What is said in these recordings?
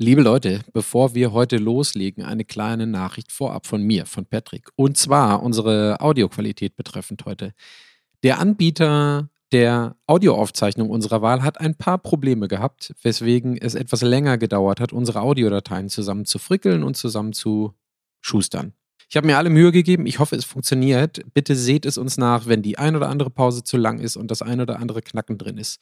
Liebe Leute, bevor wir heute loslegen, eine kleine Nachricht vorab von mir, von Patrick. Und zwar unsere Audioqualität betreffend heute. Der Anbieter der Audioaufzeichnung unserer Wahl hat ein paar Probleme gehabt, weswegen es etwas länger gedauert hat, unsere Audiodateien zusammen zu frickeln und zusammen zu schustern. Ich habe mir alle Mühe gegeben. Ich hoffe, es funktioniert. Bitte seht es uns nach, wenn die ein oder andere Pause zu lang ist und das ein oder andere Knacken drin ist.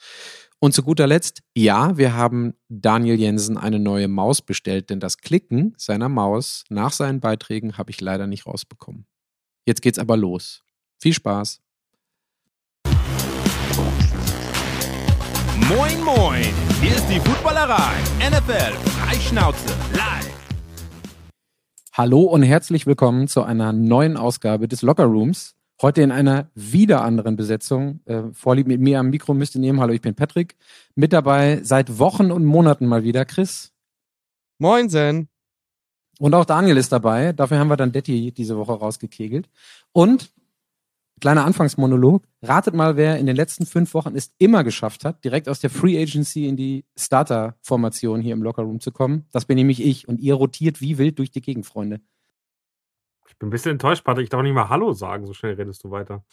Und zu guter Letzt, ja, wir haben Daniel Jensen eine neue Maus bestellt, denn das Klicken seiner Maus nach seinen Beiträgen habe ich leider nicht rausbekommen. Jetzt geht's aber los. Viel Spaß. Moin, moin! Hier ist die Footballerei. NFL Freischnauze live. Hallo und herzlich willkommen zu einer neuen Ausgabe des Locker Rooms. Heute in einer wieder anderen Besetzung. Äh, Vorlieb mit mir am Mikro müsst ihr nehmen. Hallo, ich bin Patrick. Mit dabei seit Wochen und Monaten mal wieder Chris. Moin, Zen. Und auch Daniel ist dabei. Dafür haben wir dann Detti diese Woche rausgekegelt. Und Kleiner Anfangsmonolog. Ratet mal, wer in den letzten fünf Wochen es immer geschafft hat, direkt aus der Free Agency in die Starter-Formation hier im Lockerroom zu kommen. Das bin nämlich ich. Und ihr rotiert wie wild durch die Gegend, Freunde. Ich bin ein bisschen enttäuscht, Patrick. Ich darf nicht mal Hallo sagen. So schnell redest du weiter.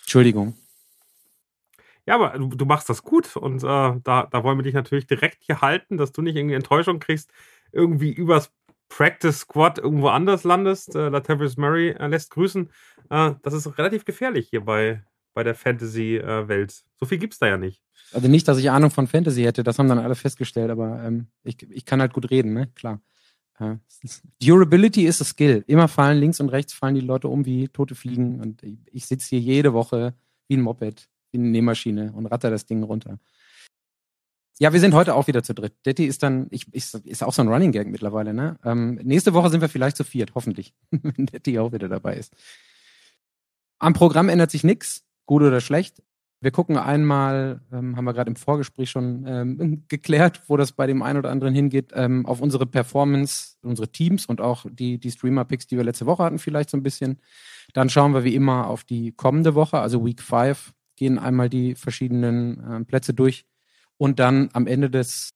Entschuldigung. Ja, aber du, du machst das gut. Und äh, da, da wollen wir dich natürlich direkt hier halten, dass du nicht irgendwie Enttäuschung kriegst, irgendwie übers Practice Squad irgendwo anders landest. Äh, Latavius Murray äh, lässt grüßen. Äh, das ist relativ gefährlich hier bei, bei der Fantasy-Welt. Äh, so viel gibt es da ja nicht. Also nicht, dass ich Ahnung von Fantasy hätte, das haben dann alle festgestellt, aber ähm, ich, ich kann halt gut reden, ne? Klar. Durability ist a Skill. Immer fallen links und rechts fallen die Leute um wie tote Fliegen und ich, ich sitze hier jede Woche wie ein Moped, wie eine Nähmaschine und ratter das Ding runter. Ja, wir sind heute auch wieder zu dritt. Detti ist dann, ich, ist, ist auch so ein Running Gag mittlerweile, ne? Ähm, nächste Woche sind wir vielleicht zu viert, hoffentlich, wenn Detti auch wieder dabei ist. Am Programm ändert sich nichts, gut oder schlecht. Wir gucken einmal, ähm, haben wir gerade im Vorgespräch schon ähm, geklärt, wo das bei dem einen oder anderen hingeht, ähm, auf unsere Performance, unsere Teams und auch die, die Streamer-Picks, die wir letzte Woche hatten, vielleicht so ein bisschen. Dann schauen wir wie immer auf die kommende Woche, also Week 5, gehen einmal die verschiedenen äh, Plätze durch und dann am Ende des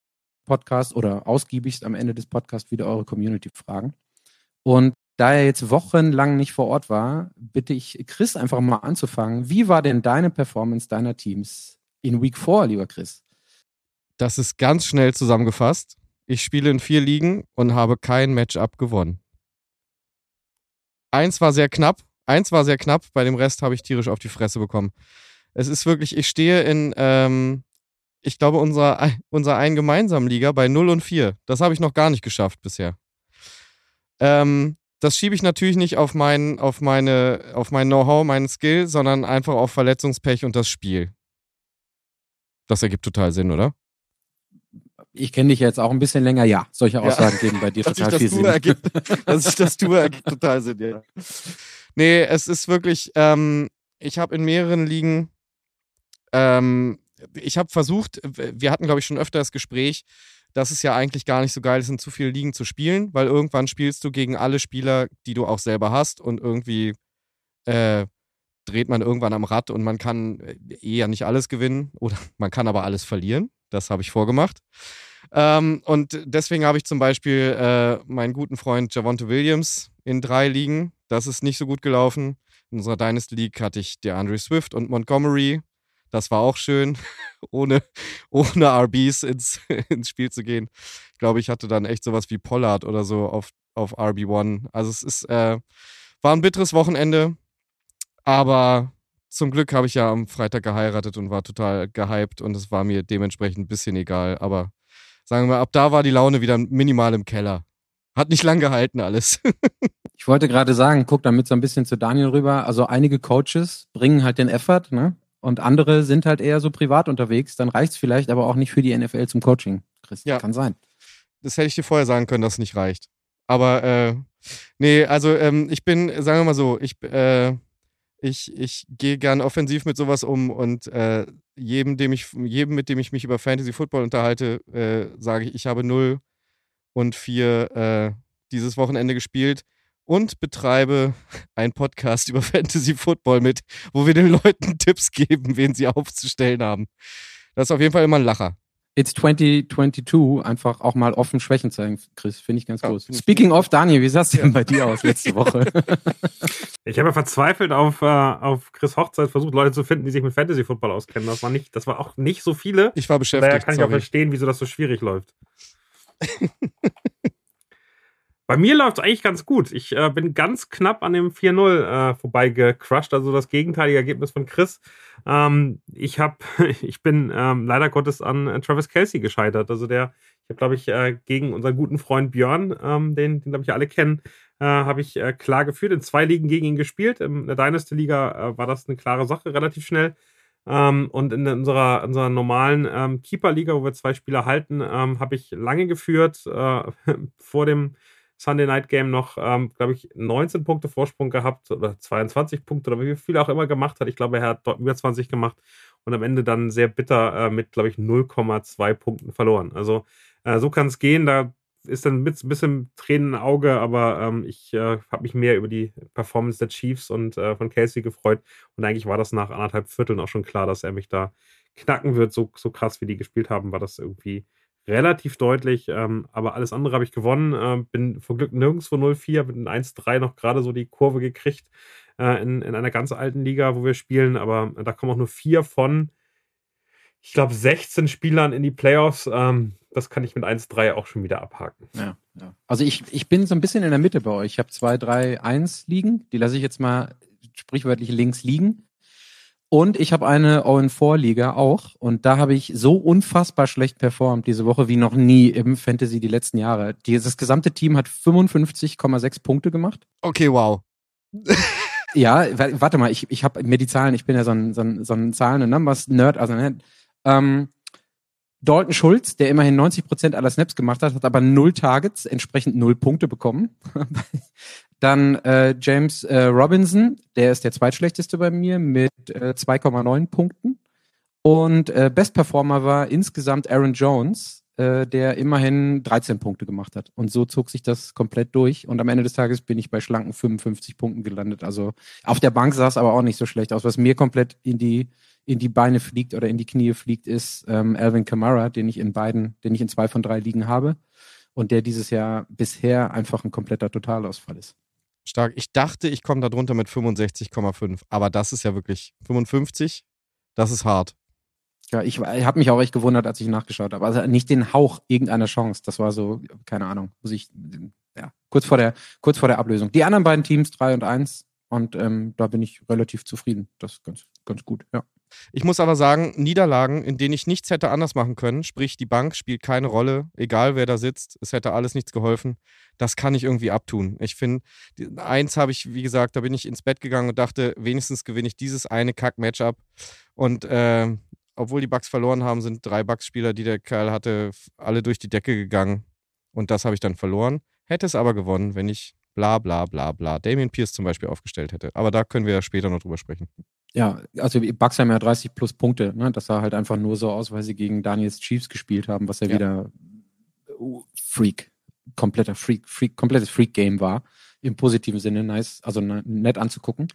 Podcasts oder ausgiebigst am Ende des Podcasts wieder eure Community fragen. Und da er jetzt wochenlang nicht vor Ort war, bitte ich Chris einfach mal anzufangen. Wie war denn deine Performance deiner Teams in Week 4, lieber Chris? Das ist ganz schnell zusammengefasst. Ich spiele in vier Ligen und habe kein Matchup gewonnen. Eins war sehr knapp, eins war sehr knapp, bei dem Rest habe ich tierisch auf die Fresse bekommen. Es ist wirklich, ich stehe in ähm, ich glaube, unser, unser ein gemeinsamen Liga bei 0 und 4. Das habe ich noch gar nicht geschafft bisher. Ähm, das schiebe ich natürlich nicht auf mein, auf meine, auf mein Know-how, meinen Skill, sondern einfach auf Verletzungspech und das Spiel. Das ergibt total Sinn, oder? Ich kenne dich jetzt auch ein bisschen länger, ja. Solche Aussagen ja. geben bei dir total viel Sinn. Ergibt, dass ich das tue, ergibt total Sinn, ja. Nee, es ist wirklich, ähm, ich habe in mehreren Ligen ähm, ich habe versucht, wir hatten, glaube ich, schon öfter das Gespräch, dass es ja eigentlich gar nicht so geil ist, in zu vielen Ligen zu spielen, weil irgendwann spielst du gegen alle Spieler, die du auch selber hast und irgendwie äh, dreht man irgendwann am Rad und man kann äh, eher nicht alles gewinnen oder man kann aber alles verlieren. Das habe ich vorgemacht. Ähm, und deswegen habe ich zum Beispiel äh, meinen guten Freund Javonte Williams in drei Ligen. Das ist nicht so gut gelaufen. In unserer Dynasty League hatte ich DeAndre Swift und Montgomery das war auch schön, ohne, ohne RBs ins, ins Spiel zu gehen. Ich glaube, ich hatte dann echt sowas wie Pollard oder so auf, auf RB1. Also es ist, äh, war ein bitteres Wochenende, aber zum Glück habe ich ja am Freitag geheiratet und war total gehypt und es war mir dementsprechend ein bisschen egal. Aber sagen wir, ab da war die Laune wieder minimal im Keller. Hat nicht lang gehalten alles. ich wollte gerade sagen, guck damit so ein bisschen zu Daniel rüber. Also einige Coaches bringen halt den Effort, ne? Und andere sind halt eher so privat unterwegs, dann reicht es vielleicht aber auch nicht für die NFL zum Coaching. Chris, ja. kann sein. Das hätte ich dir vorher sagen können, dass es nicht reicht. Aber äh, nee, also ähm, ich bin, sagen wir mal so, ich, äh, ich, ich gehe gern offensiv mit sowas um und äh, jedem, dem ich, jedem, mit dem ich mich über Fantasy Football unterhalte, äh, sage ich, ich habe 0 und 4 äh, dieses Wochenende gespielt und betreibe einen Podcast über Fantasy Football mit, wo wir den Leuten Tipps geben, wen sie aufzustellen haben. Das ist auf jeden Fall immer ein Lacher. It's 2022 einfach auch mal offen Schwächen zeigen, Chris. Finde ich ganz Ja, groß. Speaking of, Daniel, wie sah es denn bei dir aus letzte Woche? Ich habe ja verzweifelt auf, äh, auf Chris Hochzeit versucht, Leute zu finden, die sich mit Fantasy Football auskennen. Das war nicht, das war auch nicht so viele. Ich war Daher beschäftigt. kann ich auch sorry. verstehen, wieso das so schwierig läuft. Bei mir läuft es eigentlich ganz gut. Ich äh, bin ganz knapp an dem 4-0 äh, vorbeigecrushed, also das gegenteilige Ergebnis von Chris. Ähm, ich hab, ich bin ähm, leider Gottes an äh, Travis Kelsey gescheitert. Also der, ich habe, glaube ich, äh, gegen unseren guten Freund Björn, ähm, den, den glaube ich alle kennen, äh, habe ich äh, klar geführt. In zwei Ligen gegen ihn gespielt. In der Dynasty-Liga äh, war das eine klare Sache, relativ schnell. Ähm, und in unserer, unserer normalen ähm, Keeper-Liga, wo wir zwei Spieler halten, ähm, habe ich lange geführt. Äh, vor dem Sunday Night Game noch, ähm, glaube ich, 19 Punkte Vorsprung gehabt oder 22 Punkte oder wie viel auch immer gemacht hat. Ich glaube, er hat dort über 20 gemacht und am Ende dann sehr bitter äh, mit, glaube ich, 0,2 Punkten verloren. Also äh, so kann es gehen. Da ist dann ein bisschen Tränen im Auge, aber ähm, ich äh, habe mich mehr über die Performance der Chiefs und äh, von Casey gefreut. Und eigentlich war das nach anderthalb Vierteln auch schon klar, dass er mich da knacken wird. So, so krass, wie die gespielt haben, war das irgendwie relativ deutlich. Ähm, aber alles andere habe ich gewonnen. Ähm, bin vor Glück nirgendwo 0-4, mit einem 1-3 noch gerade so die Kurve gekriegt äh, in, in einer ganz alten Liga, wo wir spielen. Aber da kommen auch nur vier von, ich glaube, 16 Spielern in die Playoffs. Ähm, das kann ich mit 1-3 auch schon wieder abhaken. Ja, ja. Also ich, ich bin so ein bisschen in der Mitte bei euch. Ich habe zwei, drei, eins liegen. Die lasse ich jetzt mal sprichwörtlich links liegen. Und ich habe eine Owen-4-Liga auch. Und da habe ich so unfassbar schlecht performt diese Woche wie noch nie im Fantasy die letzten Jahre. Dieses gesamte Team hat 55,6 Punkte gemacht. Okay, wow. Ja, wa- warte mal, ich, ich habe mir die Zahlen, ich bin ja so ein, so ein, so ein Zahlen- und Numbers-Nerd, also ne, ähm, Dalton Schulz, der immerhin 90 Prozent aller Snaps gemacht hat, hat aber null Targets, entsprechend null Punkte bekommen. Dann äh, James äh, Robinson, der ist der zweitschlechteste bei mir mit äh, 2,9 Punkten. Und äh, Best Performer war insgesamt Aaron Jones, äh, der immerhin 13 Punkte gemacht hat. Und so zog sich das komplett durch. Und am Ende des Tages bin ich bei schlanken 55 Punkten gelandet. Also auf der Bank sah es aber auch nicht so schlecht aus. Was mir komplett in die in die Beine fliegt oder in die Knie fliegt, ist ähm, Alvin Kamara, den ich in beiden, den ich in zwei von drei Ligen habe und der dieses Jahr bisher einfach ein kompletter Totalausfall ist. Stark. Ich dachte, ich komme da drunter mit 65,5. Aber das ist ja wirklich 55. Das ist hart. Ja, ich, ich habe mich auch echt gewundert, als ich nachgeschaut habe. Also nicht den Hauch irgendeiner Chance. Das war so, keine Ahnung, muss ich, ja, kurz vor der, kurz vor der Ablösung. Die anderen beiden Teams, drei und eins, und ähm, da bin ich relativ zufrieden. Das ist ganz, ganz gut, ja. Ich muss aber sagen, Niederlagen, in denen ich nichts hätte anders machen können, sprich die Bank spielt keine Rolle, egal wer da sitzt, es hätte alles nichts geholfen, das kann ich irgendwie abtun. Ich finde, eins habe ich, wie gesagt, da bin ich ins Bett gegangen und dachte, wenigstens gewinne ich dieses eine Kack-Matchup. Und äh, obwohl die Bucks verloren haben, sind drei Bucks-Spieler, die der Kerl hatte, alle durch die Decke gegangen. Und das habe ich dann verloren. Hätte es aber gewonnen, wenn ich bla bla bla bla Damien Pierce zum Beispiel aufgestellt hätte. Aber da können wir ja später noch drüber sprechen. Ja, also Bucks haben ja 30 plus Punkte. Ne? Das sah halt einfach nur so aus, weil sie gegen Daniels Chiefs gespielt haben, was ja, Ja. wieder uh, Freak, kompletter Freak, Freak, komplettes Freak-Game war. Im positiven Sinne, nice, also ne- nett anzugucken.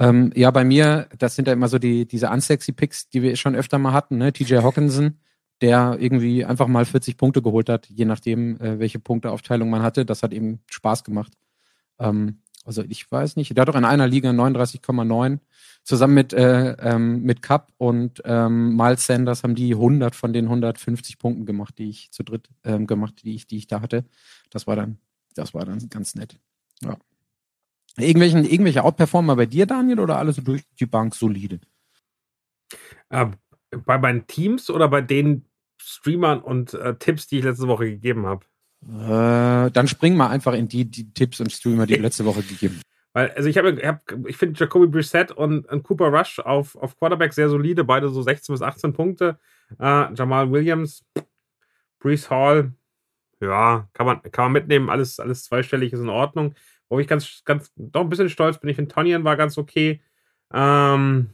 Ähm, ja, bei mir, das sind ja immer so die, diese unsexy Picks, die wir schon öfter mal hatten, ne? TJ Hawkinson, der irgendwie einfach mal 40 Punkte geholt hat, je nachdem, äh, welche Punkteaufteilung man hatte. Das hat eben Spaß gemacht. Ähm, also ich weiß nicht, der hat doch in einer Liga 39,9 zusammen mit äh, ähm, mit Cup und ähm, Miles Sanders haben die 100 von den 150 Punkten gemacht, die ich zu dritt ähm, gemacht, die ich die ich da hatte. Das war dann das war dann ganz nett. Ja. Irgendwelchen irgendwelche Outperformer bei dir Daniel oder alles durch die Bank solide? Äh, bei meinen Teams oder bei den Streamern und äh, Tipps, die ich letzte Woche gegeben habe? Äh, dann spring mal einfach in die, die Tipps und Streamer, die du letzte Woche gegeben. Weil, also ich habe, ich, hab, ich finde Jacoby Brissett und, und Cooper Rush auf, auf Quarterback sehr solide, beide so 16 bis 18 Punkte. Äh, Jamal Williams, Brees Hall, ja, kann man, kann man mitnehmen, alles, alles zweistellig ist in Ordnung. Wo ich ganz, ganz, doch ein bisschen stolz bin, ich finde Tonyan war ganz okay. Ähm,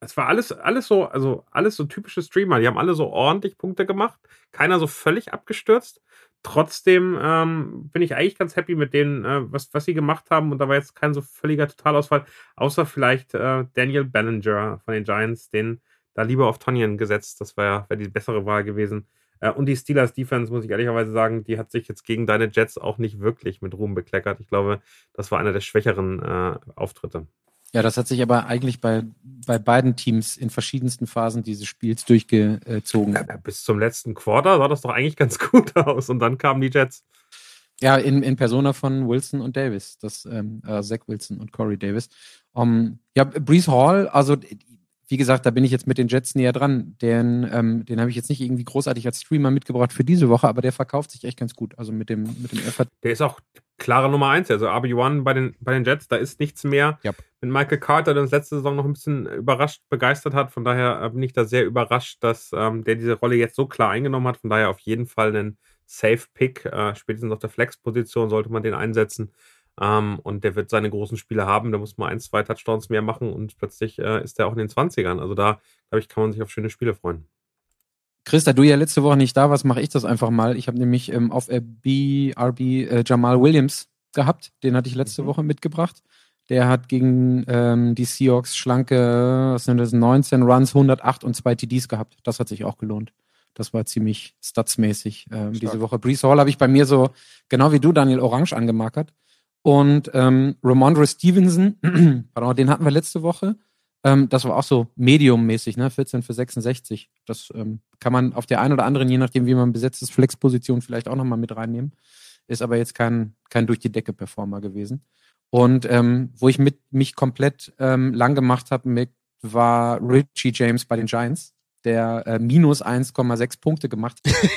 es war alles, alles so, also alles so typische Streamer. Die haben alle so ordentlich Punkte gemacht. Keiner so völlig abgestürzt. Trotzdem ähm, bin ich eigentlich ganz happy mit denen, äh, was, was sie gemacht haben. Und da war jetzt kein so völliger Totalausfall, außer vielleicht äh, Daniel Ballinger von den Giants. Den, da lieber auf Tonyan gesetzt. Das wäre wär die bessere Wahl gewesen. Äh, und die Steelers Defense, muss ich ehrlicherweise sagen, die hat sich jetzt gegen deine Jets auch nicht wirklich mit Ruhm bekleckert. Ich glaube, das war einer der schwächeren äh, Auftritte. Ja, das hat sich aber eigentlich bei, bei beiden Teams in verschiedensten Phasen dieses Spiels durchgezogen. Ja, bis zum letzten Quarter sah das doch eigentlich ganz gut aus und dann kamen die Jets. Ja, in, in Persona von Wilson und Davis, das ähm, äh, Zach Wilson und Corey Davis. Um, ja, Brees Hall, also wie gesagt, da bin ich jetzt mit den Jets näher dran. Den, ähm, den habe ich jetzt nicht irgendwie großartig als Streamer mitgebracht für diese Woche, aber der verkauft sich echt ganz gut. Also mit dem, mit dem Effort. Der ist auch klare Nummer eins. Also RB1 bei den, bei den Jets, da ist nichts mehr. Yep. Mit Michael Carter, der uns letzte Saison noch ein bisschen überrascht, begeistert hat. Von daher äh, bin ich da sehr überrascht, dass ähm, der diese Rolle jetzt so klar eingenommen hat. Von daher auf jeden Fall ein Safe-Pick. Äh, spätestens auf der Flex-Position sollte man den einsetzen. Ähm, und der wird seine großen Spiele haben. Da muss man ein, zwei Touchdowns mehr machen und plötzlich äh, ist er auch in den 20ern. Also da, glaube ich, kann man sich auf schöne Spiele freuen. Chris, da du ja letzte Woche nicht da warst, mache ich das einfach mal. Ich habe nämlich ähm, auf RB, RB äh, Jamal Williams gehabt. Den hatte ich letzte mhm. Woche mitgebracht. Der hat gegen ähm, die Seahawks schlanke, was sind das, 19 Runs, 108 und zwei TDs gehabt. Das hat sich auch gelohnt. Das war ziemlich statsmäßig ähm, diese Woche. Brees Hall habe ich bei mir so, genau wie du, Daniel, orange angemarkert. Und ähm, Ramondre Stevenson, pardon, den hatten wir letzte Woche. Ähm, das war auch so mediummäßig, ne? 14 für 66. Das ähm, kann man auf der einen oder anderen, je nachdem, wie man besetzt ist, Flexposition vielleicht auch nochmal mit reinnehmen. Ist aber jetzt kein, kein durch die Decke Performer gewesen. Und ähm, wo ich mit mich komplett ähm, lang gemacht habe, war Richie James bei den Giants, der äh, minus 1,6 Punkte gemacht hat.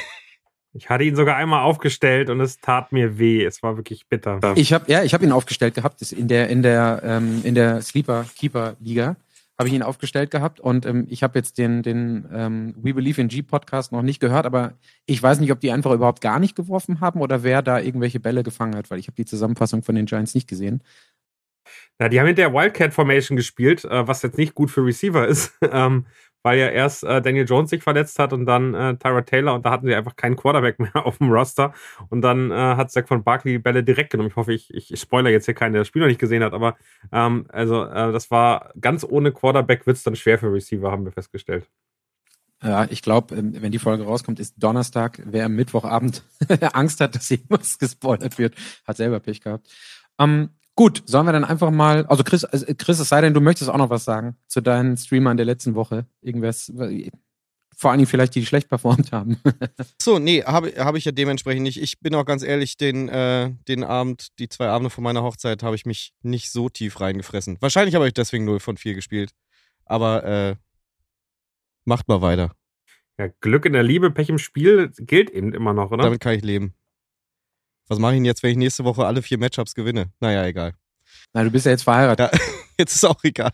Ich hatte ihn sogar einmal aufgestellt und es tat mir weh. Es war wirklich bitter. Ich habe ja, ich habe ihn aufgestellt gehabt. In der in der ähm, in der Sleeper Keeper Liga habe ich ihn aufgestellt gehabt und ähm, ich habe jetzt den den ähm, We Believe in G Podcast noch nicht gehört, aber ich weiß nicht, ob die einfach überhaupt gar nicht geworfen haben oder wer da irgendwelche Bälle gefangen hat, weil ich habe die Zusammenfassung von den Giants nicht gesehen. Na, die haben mit der Wildcat Formation gespielt, äh, was jetzt nicht gut für Receiver ist. ähm, weil ja erst äh, Daniel Jones sich verletzt hat und dann äh, Tyra Taylor und da hatten sie einfach keinen Quarterback mehr auf dem Roster. Und dann äh, hat Zach von Barkley die Bälle direkt genommen. Ich hoffe, ich, ich spoiler jetzt hier keinen, der das Spiel noch nicht gesehen hat, aber ähm, also äh, das war ganz ohne Quarterback wird es dann schwer für Receiver, haben wir festgestellt. Ja, ich glaube, ähm, wenn die Folge rauskommt, ist Donnerstag. Wer am Mittwochabend Angst hat, dass irgendwas gespoilert wird, hat selber Pech gehabt. Ähm, Gut, sollen wir dann einfach mal, also Chris, Chris, es sei denn, du möchtest auch noch was sagen zu deinen Streamern der letzten Woche. Irgendwas, vor allen Dingen vielleicht, die, die schlecht performt haben. so, nee, habe hab ich ja dementsprechend nicht. Ich bin auch ganz ehrlich, den, äh, den Abend, die zwei Abende von meiner Hochzeit, habe ich mich nicht so tief reingefressen. Wahrscheinlich habe ich deswegen 0 von 4 gespielt. Aber äh, macht mal weiter. Ja, Glück in der Liebe, Pech im Spiel gilt eben immer noch, oder? Damit kann ich leben. Was mache ich denn jetzt, wenn ich nächste Woche alle vier Matchups gewinne? Naja, egal. Na, du bist ja jetzt verheiratet. Ja, jetzt ist auch egal.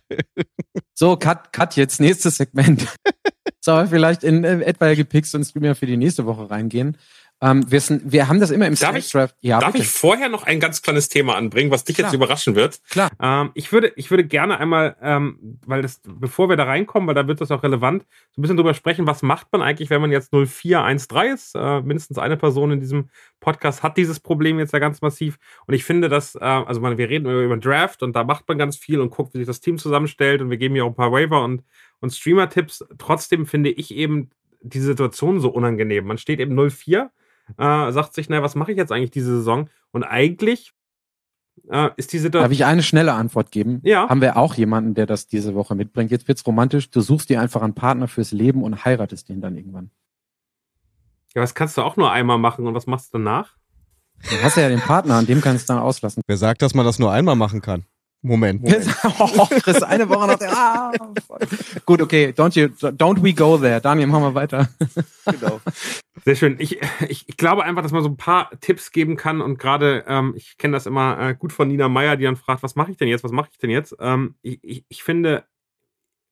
So, cut, cut jetzt, nächstes Segment. Sollen wir vielleicht in äh, etwaige Picks und Streamer für die nächste Woche reingehen? Ähm, wir, sind, wir haben das immer im ich, ja, darf ich vorher noch ein ganz kleines Thema anbringen, was dich Klar. jetzt überraschen wird? Klar. Ähm, ich, würde, ich würde gerne einmal, ähm, weil das, bevor wir da reinkommen, weil da wird das auch relevant, so ein bisschen drüber sprechen, was macht man eigentlich, wenn man jetzt 0413 ist? Äh, mindestens eine Person in diesem Podcast hat dieses Problem jetzt ja ganz massiv. Und ich finde, dass, äh, also man, wir reden über, über Draft und da macht man ganz viel und guckt, wie sich das Team zusammenstellt und wir geben ja auch ein paar Waiver und, und Streamer-Tipps. Trotzdem finde ich eben die Situation so unangenehm. Man steht eben 04 äh, sagt sich, na, was mache ich jetzt eigentlich diese Saison? Und eigentlich äh, ist die Situation. Darf ich eine schnelle Antwort geben? Ja. Haben wir auch jemanden, der das diese Woche mitbringt? Jetzt wird's romantisch. Du suchst dir einfach einen Partner fürs Leben und heiratest den dann irgendwann. Ja, was kannst du auch nur einmal machen und was machst du danach? Du hast ja den Partner, an dem kannst du dann auslassen. Wer sagt, dass man das nur einmal machen kann? Moment. Moment. oh, Chris, eine Woche nach der. Ah, Gut, okay, don't you, don't we go there. Daniel, machen wir weiter. genau. Sehr schön. Ich, ich, ich glaube einfach, dass man so ein paar Tipps geben kann und gerade, ähm, ich kenne das immer äh, gut von Nina Meyer, die dann fragt, was mache ich denn jetzt? Was mache ich denn jetzt? Ähm, ich, ich, ich finde,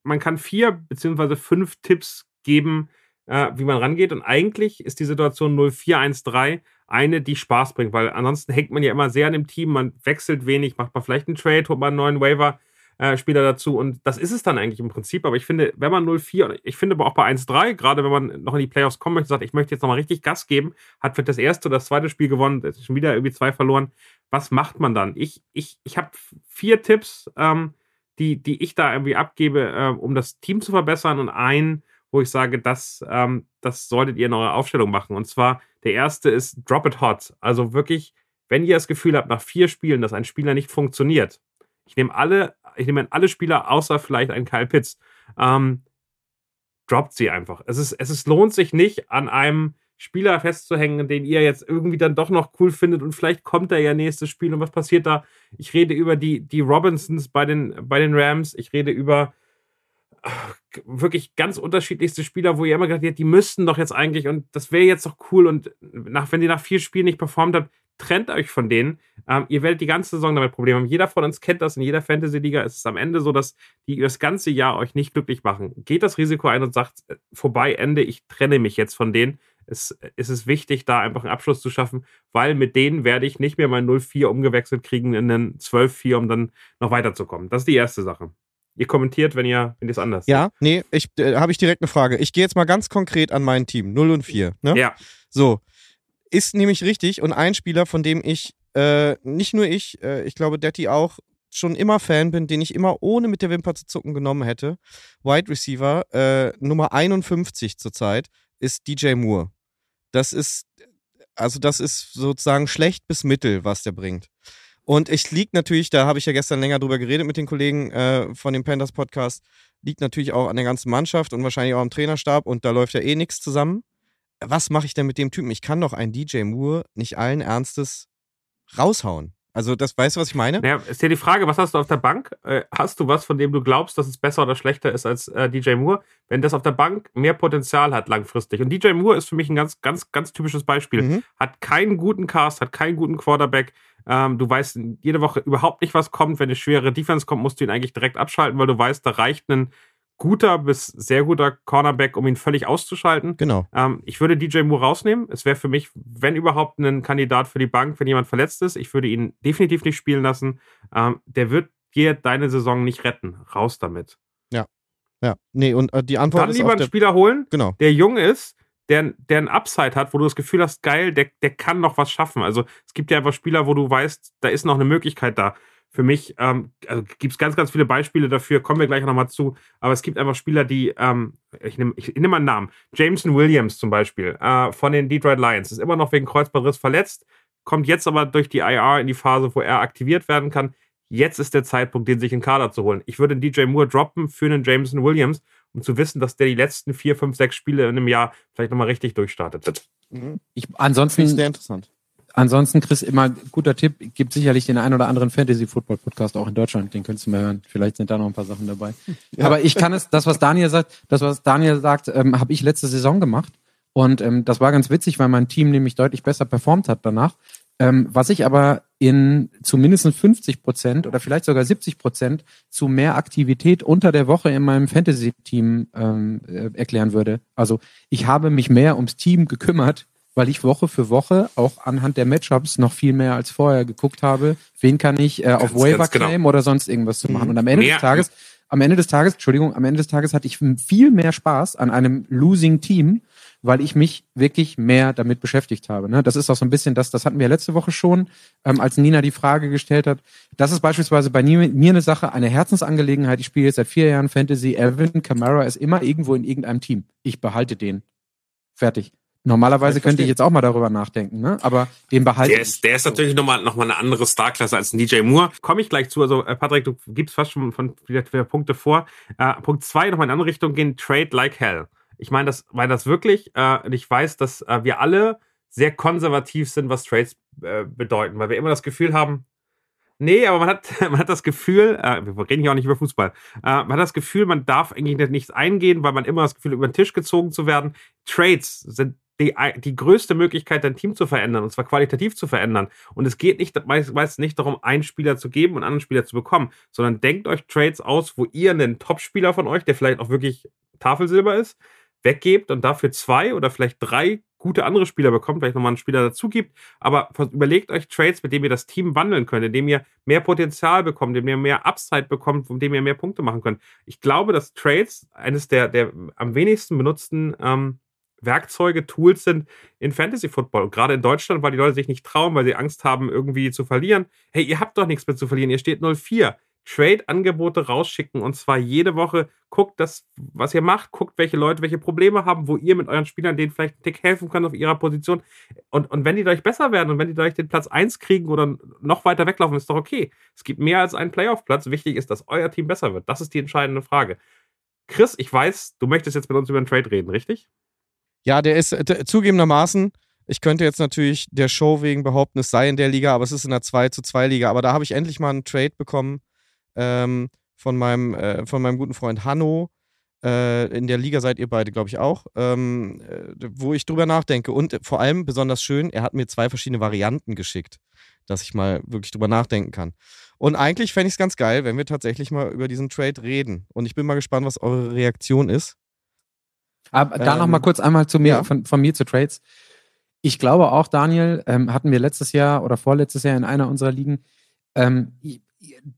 man kann vier beziehungsweise fünf Tipps geben, äh, wie man rangeht. Und eigentlich ist die Situation 0413 eine, die Spaß bringt, weil ansonsten hängt man ja immer sehr an dem Team, man wechselt wenig, macht man vielleicht einen Trade, holt man einen neuen Waiver. Äh, dazu und das ist es dann eigentlich im Prinzip. Aber ich finde, wenn man 0-4, ich finde aber auch bei 1-3, gerade wenn man noch in die Playoffs kommen möchte, sagt, ich möchte jetzt nochmal richtig Gas geben, hat für das erste oder das zweite Spiel gewonnen, ist schon wieder irgendwie zwei verloren. Was macht man dann? Ich, ich, ich habe vier Tipps, ähm, die, die ich da irgendwie abgebe, äh, um das Team zu verbessern und einen, wo ich sage, das, ähm, das solltet ihr in eurer Aufstellung machen. Und zwar der erste ist Drop It Hot. Also wirklich, wenn ihr das Gefühl habt, nach vier Spielen, dass ein Spieler nicht funktioniert, ich nehme alle, ich nehme alle Spieler außer vielleicht einen Kyle Pitts, ähm, droppt sie einfach. Es ist, es ist, lohnt sich nicht an einem Spieler festzuhängen, den ihr jetzt irgendwie dann doch noch cool findet und vielleicht kommt er ja nächstes Spiel und was passiert da? Ich rede über die, die Robinsons bei den, bei den Rams, ich rede über wirklich ganz unterschiedlichste Spieler, wo ihr immer gedacht habt, die müssten doch jetzt eigentlich und das wäre jetzt doch cool und nach, wenn die nach vier Spielen nicht performt habt, trennt euch von denen. Ähm, ihr werdet die ganze Saison damit Probleme haben. Jeder von uns kennt das. In jeder Fantasy-Liga ist es am Ende so, dass die das ganze Jahr euch nicht glücklich machen. Geht das Risiko ein und sagt, äh, vorbei, Ende, ich trenne mich jetzt von denen. Es, es ist wichtig, da einfach einen Abschluss zu schaffen, weil mit denen werde ich nicht mehr mein 0-4 umgewechselt kriegen in einen 12-4, um dann noch weiterzukommen. Das ist die erste Sache. Ihr kommentiert, wenn ihr, wenn ihr es anders Ja, nee, ich äh, habe ich direkt eine Frage. Ich gehe jetzt mal ganz konkret an mein Team. 0 und 4. Ne? Ja. So. Ist nämlich richtig und ein Spieler, von dem ich, äh, nicht nur ich, äh, ich glaube, Detti auch, schon immer Fan bin, den ich immer ohne mit der Wimper zu zucken genommen hätte. Wide Receiver, äh, Nummer 51 zurzeit, ist DJ Moore. Das ist, also das ist sozusagen schlecht bis mittel, was der bringt. Und ich liegt natürlich, da habe ich ja gestern länger drüber geredet mit den Kollegen äh, von dem Panthers Podcast, liegt natürlich auch an der ganzen Mannschaft und wahrscheinlich auch am Trainerstab und da läuft ja eh nichts zusammen. Was mache ich denn mit dem Typen? Ich kann doch einen DJ Moore nicht allen Ernstes raushauen. Also, das weißt du, was ich meine? Ja, ist ja die Frage, was hast du auf der Bank? Äh, hast du was, von dem du glaubst, dass es besser oder schlechter ist als äh, DJ Moore? Wenn das auf der Bank mehr Potenzial hat langfristig. Und DJ Moore ist für mich ein ganz, ganz, ganz typisches Beispiel. Mhm. Hat keinen guten Cast, hat keinen guten Quarterback. Ähm, du weißt jede Woche überhaupt nicht, was kommt. Wenn eine schwere Defense kommt, musst du ihn eigentlich direkt abschalten, weil du weißt, da reicht ein guter bis sehr guter Cornerback, um ihn völlig auszuschalten. Genau. Ähm, ich würde DJ Moore rausnehmen. Es wäre für mich, wenn überhaupt, ein Kandidat für die Bank, wenn jemand verletzt ist. Ich würde ihn definitiv nicht spielen lassen. Ähm, der wird dir deine Saison nicht retten. Raus damit. Ja. Ja. Nee, und äh, die Antwort Dann ist lieber einen Spieler holen, genau. der jung ist, der, der ein Upside hat, wo du das Gefühl hast, geil, der, der kann noch was schaffen. Also es gibt ja einfach Spieler, wo du weißt, da ist noch eine Möglichkeit da für mich ähm, also gibt es ganz, ganz viele Beispiele dafür, kommen wir gleich nochmal zu, aber es gibt einfach Spieler, die, ähm, ich nehme ich, nehm mal einen Namen, Jameson Williams zum Beispiel äh, von den Detroit Lions, ist immer noch wegen Kreuzbandriss verletzt, kommt jetzt aber durch die IR in die Phase, wo er aktiviert werden kann. Jetzt ist der Zeitpunkt, den sich in Kader zu holen. Ich würde den DJ Moore droppen für einen Jameson Williams, um zu wissen, dass der die letzten vier, fünf, sechs Spiele in einem Jahr vielleicht nochmal richtig durchstartet. Ich, ansonsten, sehr interessant. Ansonsten, Chris, immer guter Tipp, gibt sicherlich den einen oder anderen Fantasy-Football-Podcast auch in Deutschland, den könntest du mal hören. Vielleicht sind da noch ein paar Sachen dabei. Ja. Aber ich kann es, das, was Daniel sagt, das, was Daniel sagt, ähm, habe ich letzte Saison gemacht. Und ähm, das war ganz witzig, weil mein Team nämlich deutlich besser performt hat danach. Ähm, was ich aber in zu mindestens 50 Prozent oder vielleicht sogar 70 Prozent zu mehr Aktivität unter der Woche in meinem Fantasy-Team ähm, äh, erklären würde. Also ich habe mich mehr ums Team gekümmert, weil ich Woche für Woche auch anhand der Matchups noch viel mehr als vorher geguckt habe, wen kann ich äh, auf Waiver genau. claim oder sonst irgendwas zu machen. Und am Ende mehr. des Tages, am Ende des Tages, Entschuldigung, am Ende des Tages hatte ich viel mehr Spaß an einem losing Team, weil ich mich wirklich mehr damit beschäftigt habe. Ne? Das ist auch so ein bisschen das, das hatten wir letzte Woche schon, ähm, als Nina die Frage gestellt hat. Das ist beispielsweise bei mir eine Sache, eine Herzensangelegenheit. Ich spiele jetzt seit vier Jahren Fantasy. Evan Kamara ist immer irgendwo in irgendeinem Team. Ich behalte den. Fertig. Normalerweise könnte ich jetzt auch mal darüber nachdenken, ne? aber den behalte der ist, Der ist natürlich nochmal noch mal eine andere Starklasse als ein DJ Moore. Komme ich gleich zu. Also, äh, Patrick, du gibst fast schon von wieder, wieder Punkte vor. Äh, Punkt zwei, nochmal in eine andere Richtung gehen, Trade like hell. Ich meine das, meine das wirklich. Äh, und ich weiß, dass äh, wir alle sehr konservativ sind, was Trades äh, bedeuten, weil wir immer das Gefühl haben, Nee, aber man hat, man hat das Gefühl, äh, wir reden hier auch nicht über Fußball, äh, man hat das Gefühl, man darf eigentlich nichts eingehen, weil man immer das Gefühl, über den Tisch gezogen zu werden. Trades sind die, die größte Möglichkeit, dein Team zu verändern, und zwar qualitativ zu verändern. Und es geht nicht meist, nicht darum, einen Spieler zu geben und einen anderen Spieler zu bekommen, sondern denkt euch Trades aus, wo ihr einen Top-Spieler von euch, der vielleicht auch wirklich Tafelsilber ist, weggebt und dafür zwei oder vielleicht drei gute andere Spieler bekommt, vielleicht nochmal einen Spieler dazu gibt. Aber überlegt euch Trades, mit denen ihr das Team wandeln könnt, indem ihr mehr Potenzial bekommt, indem ihr mehr Upside bekommt, indem ihr mehr Punkte machen könnt. Ich glaube, dass Trades eines der, der am wenigsten benutzten ähm, Werkzeuge, Tools sind in Fantasy Football. Und gerade in Deutschland, weil die Leute sich nicht trauen, weil sie Angst haben, irgendwie zu verlieren. Hey, ihr habt doch nichts mehr zu verlieren. Ihr steht 0-4. Trade-Angebote rausschicken und zwar jede Woche. Guckt das, was ihr macht, guckt, welche Leute welche Probleme haben, wo ihr mit euren Spielern denen vielleicht einen Tick helfen könnt auf ihrer Position. Und, und wenn die dadurch besser werden und wenn die dadurch den Platz 1 kriegen oder noch weiter weglaufen, ist doch okay. Es gibt mehr als einen Playoff-Platz. Wichtig ist, dass euer Team besser wird. Das ist die entscheidende Frage. Chris, ich weiß, du möchtest jetzt mit uns über einen Trade reden, richtig? Ja, der ist äh, zugegebenermaßen ich könnte jetzt natürlich der Show wegen behaupten, es sei in der Liga, aber es ist in der 2 zu 2 Liga. Aber da habe ich endlich mal einen Trade bekommen ähm, von, meinem, äh, von meinem guten Freund Hanno. Äh, in der Liga seid ihr beide, glaube ich, auch. Ähm, äh, wo ich drüber nachdenke. Und vor allem besonders schön, er hat mir zwei verschiedene Varianten geschickt, dass ich mal wirklich drüber nachdenken kann. Und eigentlich fände ich es ganz geil, wenn wir tatsächlich mal über diesen Trade reden. Und ich bin mal gespannt, was eure Reaktion ist. Aber da ähm, noch mal kurz einmal zu mir, ja. von, von mir zu Trades. Ich glaube auch, Daniel, ähm, hatten wir letztes Jahr oder vorletztes Jahr in einer unserer Ligen. Ähm,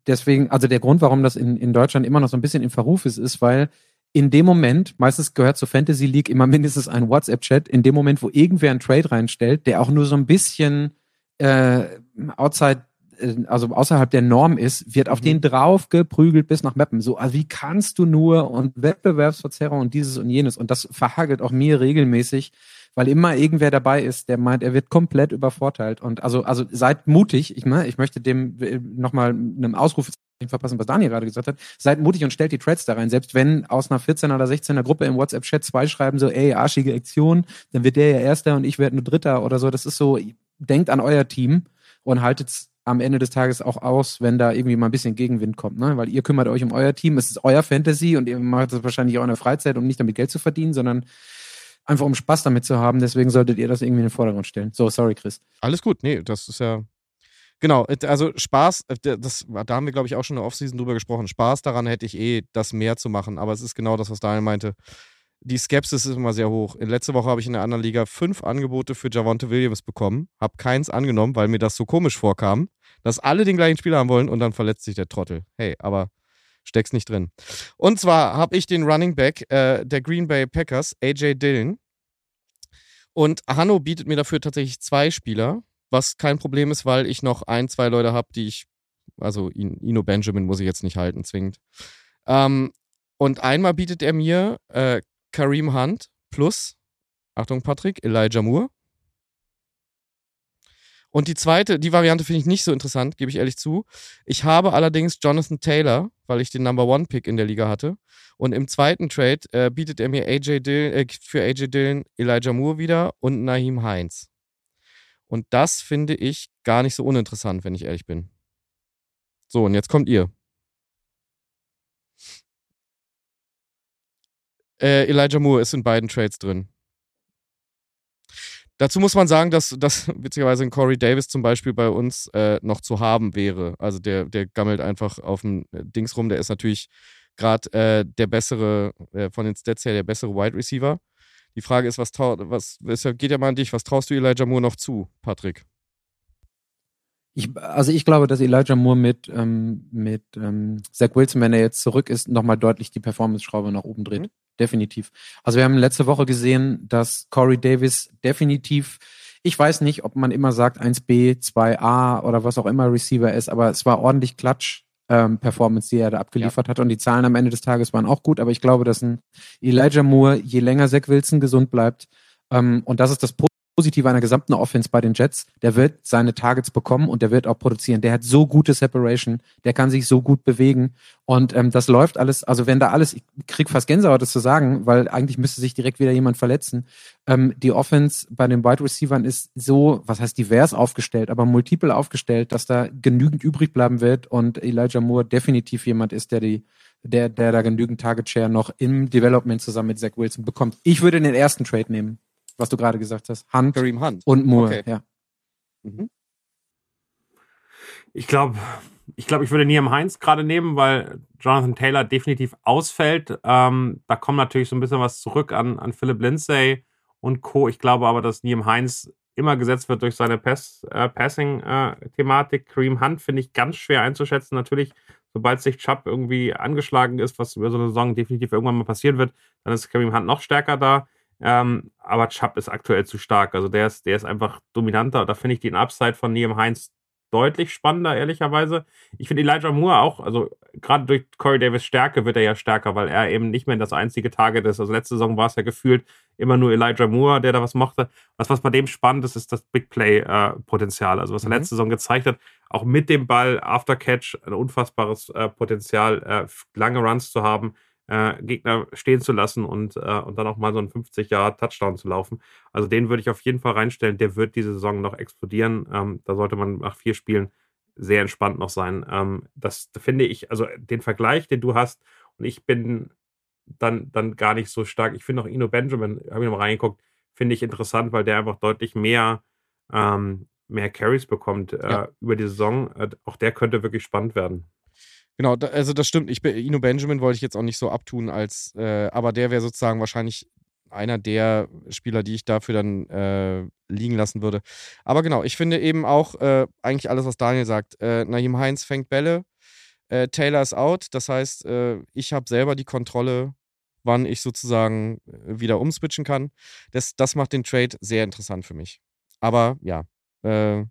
deswegen, also der Grund, warum das in, in Deutschland immer noch so ein bisschen im Verruf ist, ist, weil in dem Moment, meistens gehört zur Fantasy League immer mindestens ein WhatsApp-Chat, in dem Moment, wo irgendwer einen Trade reinstellt, der auch nur so ein bisschen äh, outside äh, also außerhalb der Norm ist, wird auf mhm. den drauf geprügelt bis nach Meppen. So, also wie kannst du nur und Wettbewerbsverzerrung und dieses und jenes und das verhagelt auch mir regelmäßig, weil immer irgendwer dabei ist, der meint, er wird komplett übervorteilt. Und also, also seid mutig. Ich, ne, ich möchte dem äh, nochmal einem Ausruf verpassen, was Daniel gerade gesagt hat. Seid mutig und stellt die Threads da rein. Selbst wenn aus einer 14er oder 16er Gruppe im WhatsApp-Chat zwei schreiben so, ey, arschige Aktion, dann wird der ja Erster und ich werde nur Dritter oder so. Das ist so, denkt an euer Team und haltet am Ende des Tages auch aus, wenn da irgendwie mal ein bisschen Gegenwind kommt, ne? Weil ihr kümmert euch um euer Team, es ist euer Fantasy und ihr macht das wahrscheinlich auch in der Freizeit, um nicht damit Geld zu verdienen, sondern einfach um Spaß damit zu haben. Deswegen solltet ihr das irgendwie in den Vordergrund stellen. So, sorry, Chris. Alles gut, nee, das ist ja. Genau, also Spaß, äh, das, da haben wir, glaube ich, auch schon in der Offseason drüber gesprochen. Spaß daran hätte ich eh, das mehr zu machen. Aber es ist genau das, was Daniel meinte. Die Skepsis ist immer sehr hoch. In letzter Woche habe ich in der anderen Liga fünf Angebote für Javonte Williams bekommen, habe keins angenommen, weil mir das so komisch vorkam, dass alle den gleichen Spieler haben wollen und dann verletzt sich der Trottel. Hey, aber steck's nicht drin. Und zwar habe ich den Running Back äh, der Green Bay Packers, AJ Dillon. Und Hanno bietet mir dafür tatsächlich zwei Spieler, was kein Problem ist, weil ich noch ein, zwei Leute habe, die ich, also Ino Benjamin muss ich jetzt nicht halten, zwingend. Ähm, und einmal bietet er mir äh, Kareem Hunt plus, Achtung Patrick, Elijah Moore. Und die zweite, die Variante finde ich nicht so interessant, gebe ich ehrlich zu. Ich habe allerdings Jonathan Taylor, weil ich den Number One Pick in der Liga hatte. Und im zweiten Trade äh, bietet er mir AJ Dillon, äh, für AJ Dillon Elijah Moore wieder und Naheem Heinz. Und das finde ich gar nicht so uninteressant, wenn ich ehrlich bin. So, und jetzt kommt ihr. Äh, Elijah Moore ist in beiden Trades drin. Dazu muss man sagen, dass, dass witzigerweise ein Corey Davis zum Beispiel bei uns äh, noch zu haben wäre. Also der, der gammelt einfach auf dem äh, Dings rum. Der ist natürlich gerade äh, der bessere, äh, von den Stats her, der bessere Wide Receiver. Die Frage ist, was, was, was geht ja mal an dich, was traust du Elijah Moore noch zu, Patrick? Ich, also ich glaube, dass Elijah Moore mit, ähm, mit ähm, Zach Wilson, wenn er jetzt zurück ist, nochmal deutlich die Performance-Schraube nach oben dreht. Mhm definitiv. Also wir haben letzte Woche gesehen, dass Corey Davis definitiv, ich weiß nicht, ob man immer sagt 1B, 2A oder was auch immer Receiver ist, aber es war ordentlich Klatsch. Ähm, Performance, die er da abgeliefert ja. hat. Und die Zahlen am Ende des Tages waren auch gut, aber ich glaube, dass ein Elijah Moore, je länger Zach Wilson gesund bleibt, ähm, und das ist das positiv einer gesamten Offense bei den Jets. Der wird seine Targets bekommen und der wird auch produzieren. Der hat so gute Separation, der kann sich so gut bewegen und ähm, das läuft alles. Also wenn da alles, ich krieg fast Gänsehaut, das zu sagen, weil eigentlich müsste sich direkt wieder jemand verletzen. Ähm, die Offense bei den Wide Receivers ist so, was heißt divers aufgestellt, aber multiple aufgestellt, dass da genügend übrig bleiben wird und Elijah Moore definitiv jemand ist, der die der, der da genügend Target Share noch im Development zusammen mit Zach Wilson bekommt. Ich würde den ersten Trade nehmen was du gerade gesagt hast. Hunt, Kareem Hunt. und Moore, okay. ja. Mhm. Ich glaube, ich glaube, ich würde Niam Heinz gerade nehmen, weil Jonathan Taylor definitiv ausfällt. Ähm, da kommt natürlich so ein bisschen was zurück an, an Philip Lindsay und Co. Ich glaube aber, dass Niam Heinz immer gesetzt wird durch seine Pass, äh, Passing-Thematik. Äh, Kareem Hunt finde ich ganz schwer einzuschätzen. Natürlich, sobald sich Chubb irgendwie angeschlagen ist, was über so eine Saison definitiv irgendwann mal passieren wird, dann ist Kareem Hunt noch stärker da. Ähm, aber Chubb ist aktuell zu stark. Also der ist, der ist einfach dominanter. Da finde ich den Upside von Liam Heinz deutlich spannender, ehrlicherweise. Ich finde Elijah Moore auch, also gerade durch Corey Davis Stärke wird er ja stärker, weil er eben nicht mehr das einzige Target ist. Also letzte Saison war es ja gefühlt immer nur Elijah Moore, der da was mochte. Was, was bei dem spannend ist, ist das Big Play-Potenzial. Äh, also was er mhm. letzte Saison gezeigt hat, auch mit dem Ball After Catch ein unfassbares äh, Potenzial, äh, lange Runs zu haben äh, Gegner stehen zu lassen und, äh, und dann auch mal so einen 50 Jahre Touchdown zu laufen. Also den würde ich auf jeden Fall reinstellen. Der wird diese Saison noch explodieren. Ähm, da sollte man nach vier Spielen sehr entspannt noch sein. Ähm, das finde ich, also den Vergleich, den du hast, und ich bin dann, dann gar nicht so stark. Ich finde auch Ino Benjamin, habe ich noch mal reingeguckt, finde ich interessant, weil der einfach deutlich mehr, ähm, mehr Carries bekommt äh, ja. über die Saison. Äh, auch der könnte wirklich spannend werden. Genau, da, also das stimmt. Ich, Ino Benjamin wollte ich jetzt auch nicht so abtun, als, äh, aber der wäre sozusagen wahrscheinlich einer der Spieler, die ich dafür dann äh, liegen lassen würde. Aber genau, ich finde eben auch äh, eigentlich alles, was Daniel sagt. Äh, Naheem Heinz fängt Bälle, äh, Taylor ist out. Das heißt, äh, ich habe selber die Kontrolle, wann ich sozusagen äh, wieder umswitchen kann. Das, das macht den Trade sehr interessant für mich. Aber ja, äh,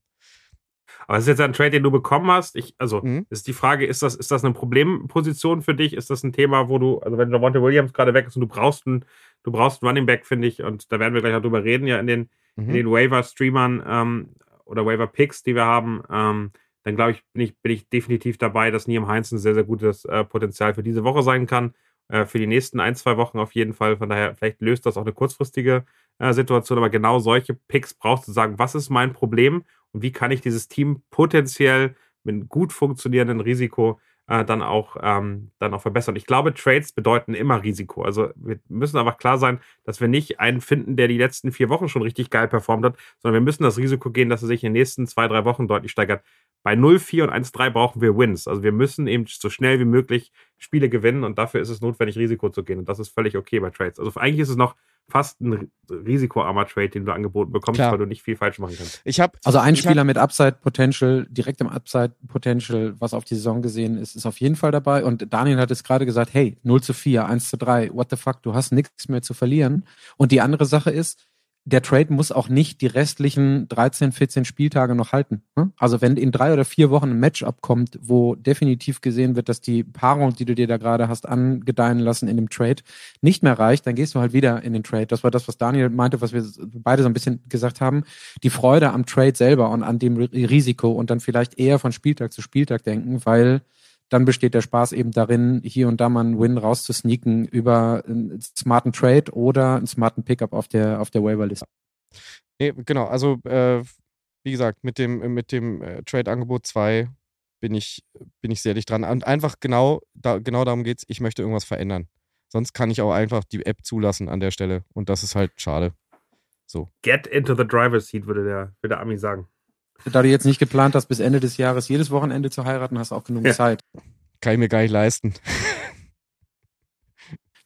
aber es ist jetzt ein Trade, den du bekommen hast. Ich, also mhm. ist die Frage, ist das, ist das eine Problemposition für dich? Ist das ein Thema, wo du, also wenn Javonte Williams gerade weg ist und du brauchst einen, du brauchst einen Running Back, finde ich, und da werden wir gleich auch drüber reden, ja, in den, mhm. in den Waiver-Streamern ähm, oder Waiver-Picks, die wir haben, ähm, dann glaube ich bin, ich, bin ich definitiv dabei, dass Niem Heinz ein sehr, sehr gutes äh, Potenzial für diese Woche sein kann. Äh, für die nächsten ein, zwei Wochen auf jeden Fall. Von daher, vielleicht löst das auch eine kurzfristige äh, Situation, aber genau solche Picks brauchst du sagen, was ist mein Problem und wie kann ich dieses Team potenziell mit gut funktionierenden Risiko äh, dann, auch, ähm, dann auch verbessern. Ich glaube, Trades bedeuten immer Risiko. Also wir müssen einfach klar sein, dass wir nicht einen finden, der die letzten vier Wochen schon richtig geil performt hat, sondern wir müssen das Risiko gehen, dass er sich in den nächsten zwei, drei Wochen deutlich steigert. Bei 0-4 und 1-3 brauchen wir Wins. Also wir müssen eben so schnell wie möglich Spiele gewinnen und dafür ist es notwendig, Risiko zu gehen. Und das ist völlig okay bei Trades. Also eigentlich ist es noch fast ein risikoarmer Trade, den du angeboten bekommst, Klar. weil du nicht viel falsch machen kannst. Ich hab, also ein Spieler hab, mit Upside Potential, direkt im Upside Potential, was auf die Saison gesehen ist, ist auf jeden Fall dabei. Und Daniel hat es gerade gesagt, hey, 0 zu 4, 1 zu 3, what the fuck, du hast nichts mehr zu verlieren. Und die andere Sache ist, der Trade muss auch nicht die restlichen 13, 14 Spieltage noch halten. Ne? Also wenn in drei oder vier Wochen ein Matchup kommt, wo definitiv gesehen wird, dass die Paarung, die du dir da gerade hast angedeihen lassen in dem Trade, nicht mehr reicht, dann gehst du halt wieder in den Trade. Das war das, was Daniel meinte, was wir beide so ein bisschen gesagt haben. Die Freude am Trade selber und an dem Risiko und dann vielleicht eher von Spieltag zu Spieltag denken, weil dann besteht der Spaß eben darin, hier und da mal einen Win rauszusneaken über einen smarten Trade oder einen smarten Pickup auf der, auf der Waiver-List. Nee, genau, also äh, wie gesagt, mit dem, mit dem äh, Trade-Angebot 2 bin ich, bin ich sehr dicht dran. Und einfach genau, da, genau darum geht es, ich möchte irgendwas verändern. Sonst kann ich auch einfach die App zulassen an der Stelle. Und das ist halt schade. So. Get into the driver's seat, würde der, würde der Ami sagen. Da du jetzt nicht geplant hast, bis Ende des Jahres jedes Wochenende zu heiraten, hast du auch genug ja. Zeit. Kann ich mir gar nicht leisten.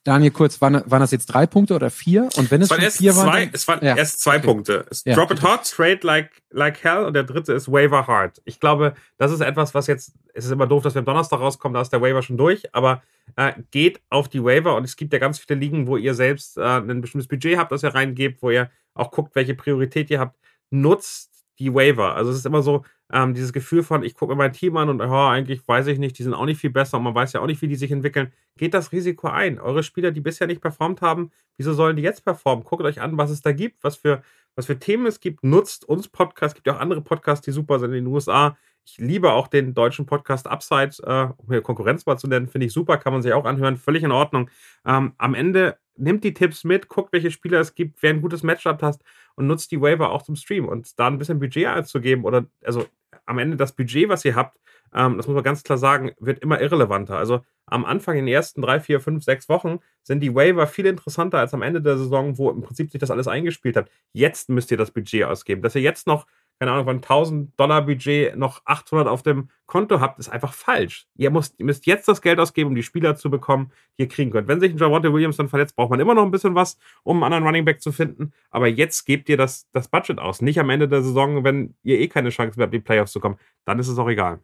Daniel, kurz, waren, waren das jetzt drei Punkte oder vier? Und wenn es, es waren erst vier zwei, waren, es waren ja. erst zwei okay. Punkte. Ja. Drop it hot, trade like, like hell und der dritte ist Waiver hard. Ich glaube, das ist etwas, was jetzt, es ist immer doof, dass wir am Donnerstag rauskommen, da ist der Waiver schon durch, aber äh, geht auf die Waiver und es gibt ja ganz viele Ligen, wo ihr selbst äh, ein bestimmtes Budget habt, das ihr reingebt, wo ihr auch guckt, welche Priorität ihr habt. Nutzt die Waiver. Also es ist immer so ähm, dieses Gefühl von, ich gucke mir mein Team an und oh, eigentlich weiß ich nicht, die sind auch nicht viel besser und man weiß ja auch nicht, wie die sich entwickeln. Geht das Risiko ein. Eure Spieler, die bisher nicht performt haben, wieso sollen die jetzt performen? Guckt euch an, was es da gibt, was für, was für Themen es gibt. Nutzt uns Podcasts. Es gibt ja auch andere Podcasts, die super sind in den USA. Ich liebe auch den deutschen Podcast Upside, äh, um hier Konkurrenz mal zu nennen, finde ich super, kann man sich auch anhören, völlig in Ordnung. Ähm, am Ende nimmt die Tipps mit, guckt, welche Spieler es gibt, wer ein gutes Matchup hast und nutzt die Waiver auch zum Stream und da ein bisschen Budget einzugeben oder also am Ende das Budget, was ihr habt, ähm, das muss man ganz klar sagen, wird immer irrelevanter. Also am Anfang in den ersten drei, vier, fünf, sechs Wochen sind die Waiver viel interessanter als am Ende der Saison, wo im Prinzip sich das alles eingespielt hat. Jetzt müsst ihr das Budget ausgeben. Dass ihr jetzt noch keine Ahnung, von 1000 Dollar Budget noch 800 auf dem Konto habt, ist einfach falsch. Ihr müsst, ihr müsst jetzt das Geld ausgeben, um die Spieler zu bekommen, die ihr kriegen könnt. Wenn sich ein Javonte Williams dann verletzt, braucht man immer noch ein bisschen was, um einen anderen Running Back zu finden. Aber jetzt gebt ihr das, das Budget aus. Nicht am Ende der Saison, wenn ihr eh keine Chance mehr habt, in die Playoffs zu kommen. Dann ist es auch egal.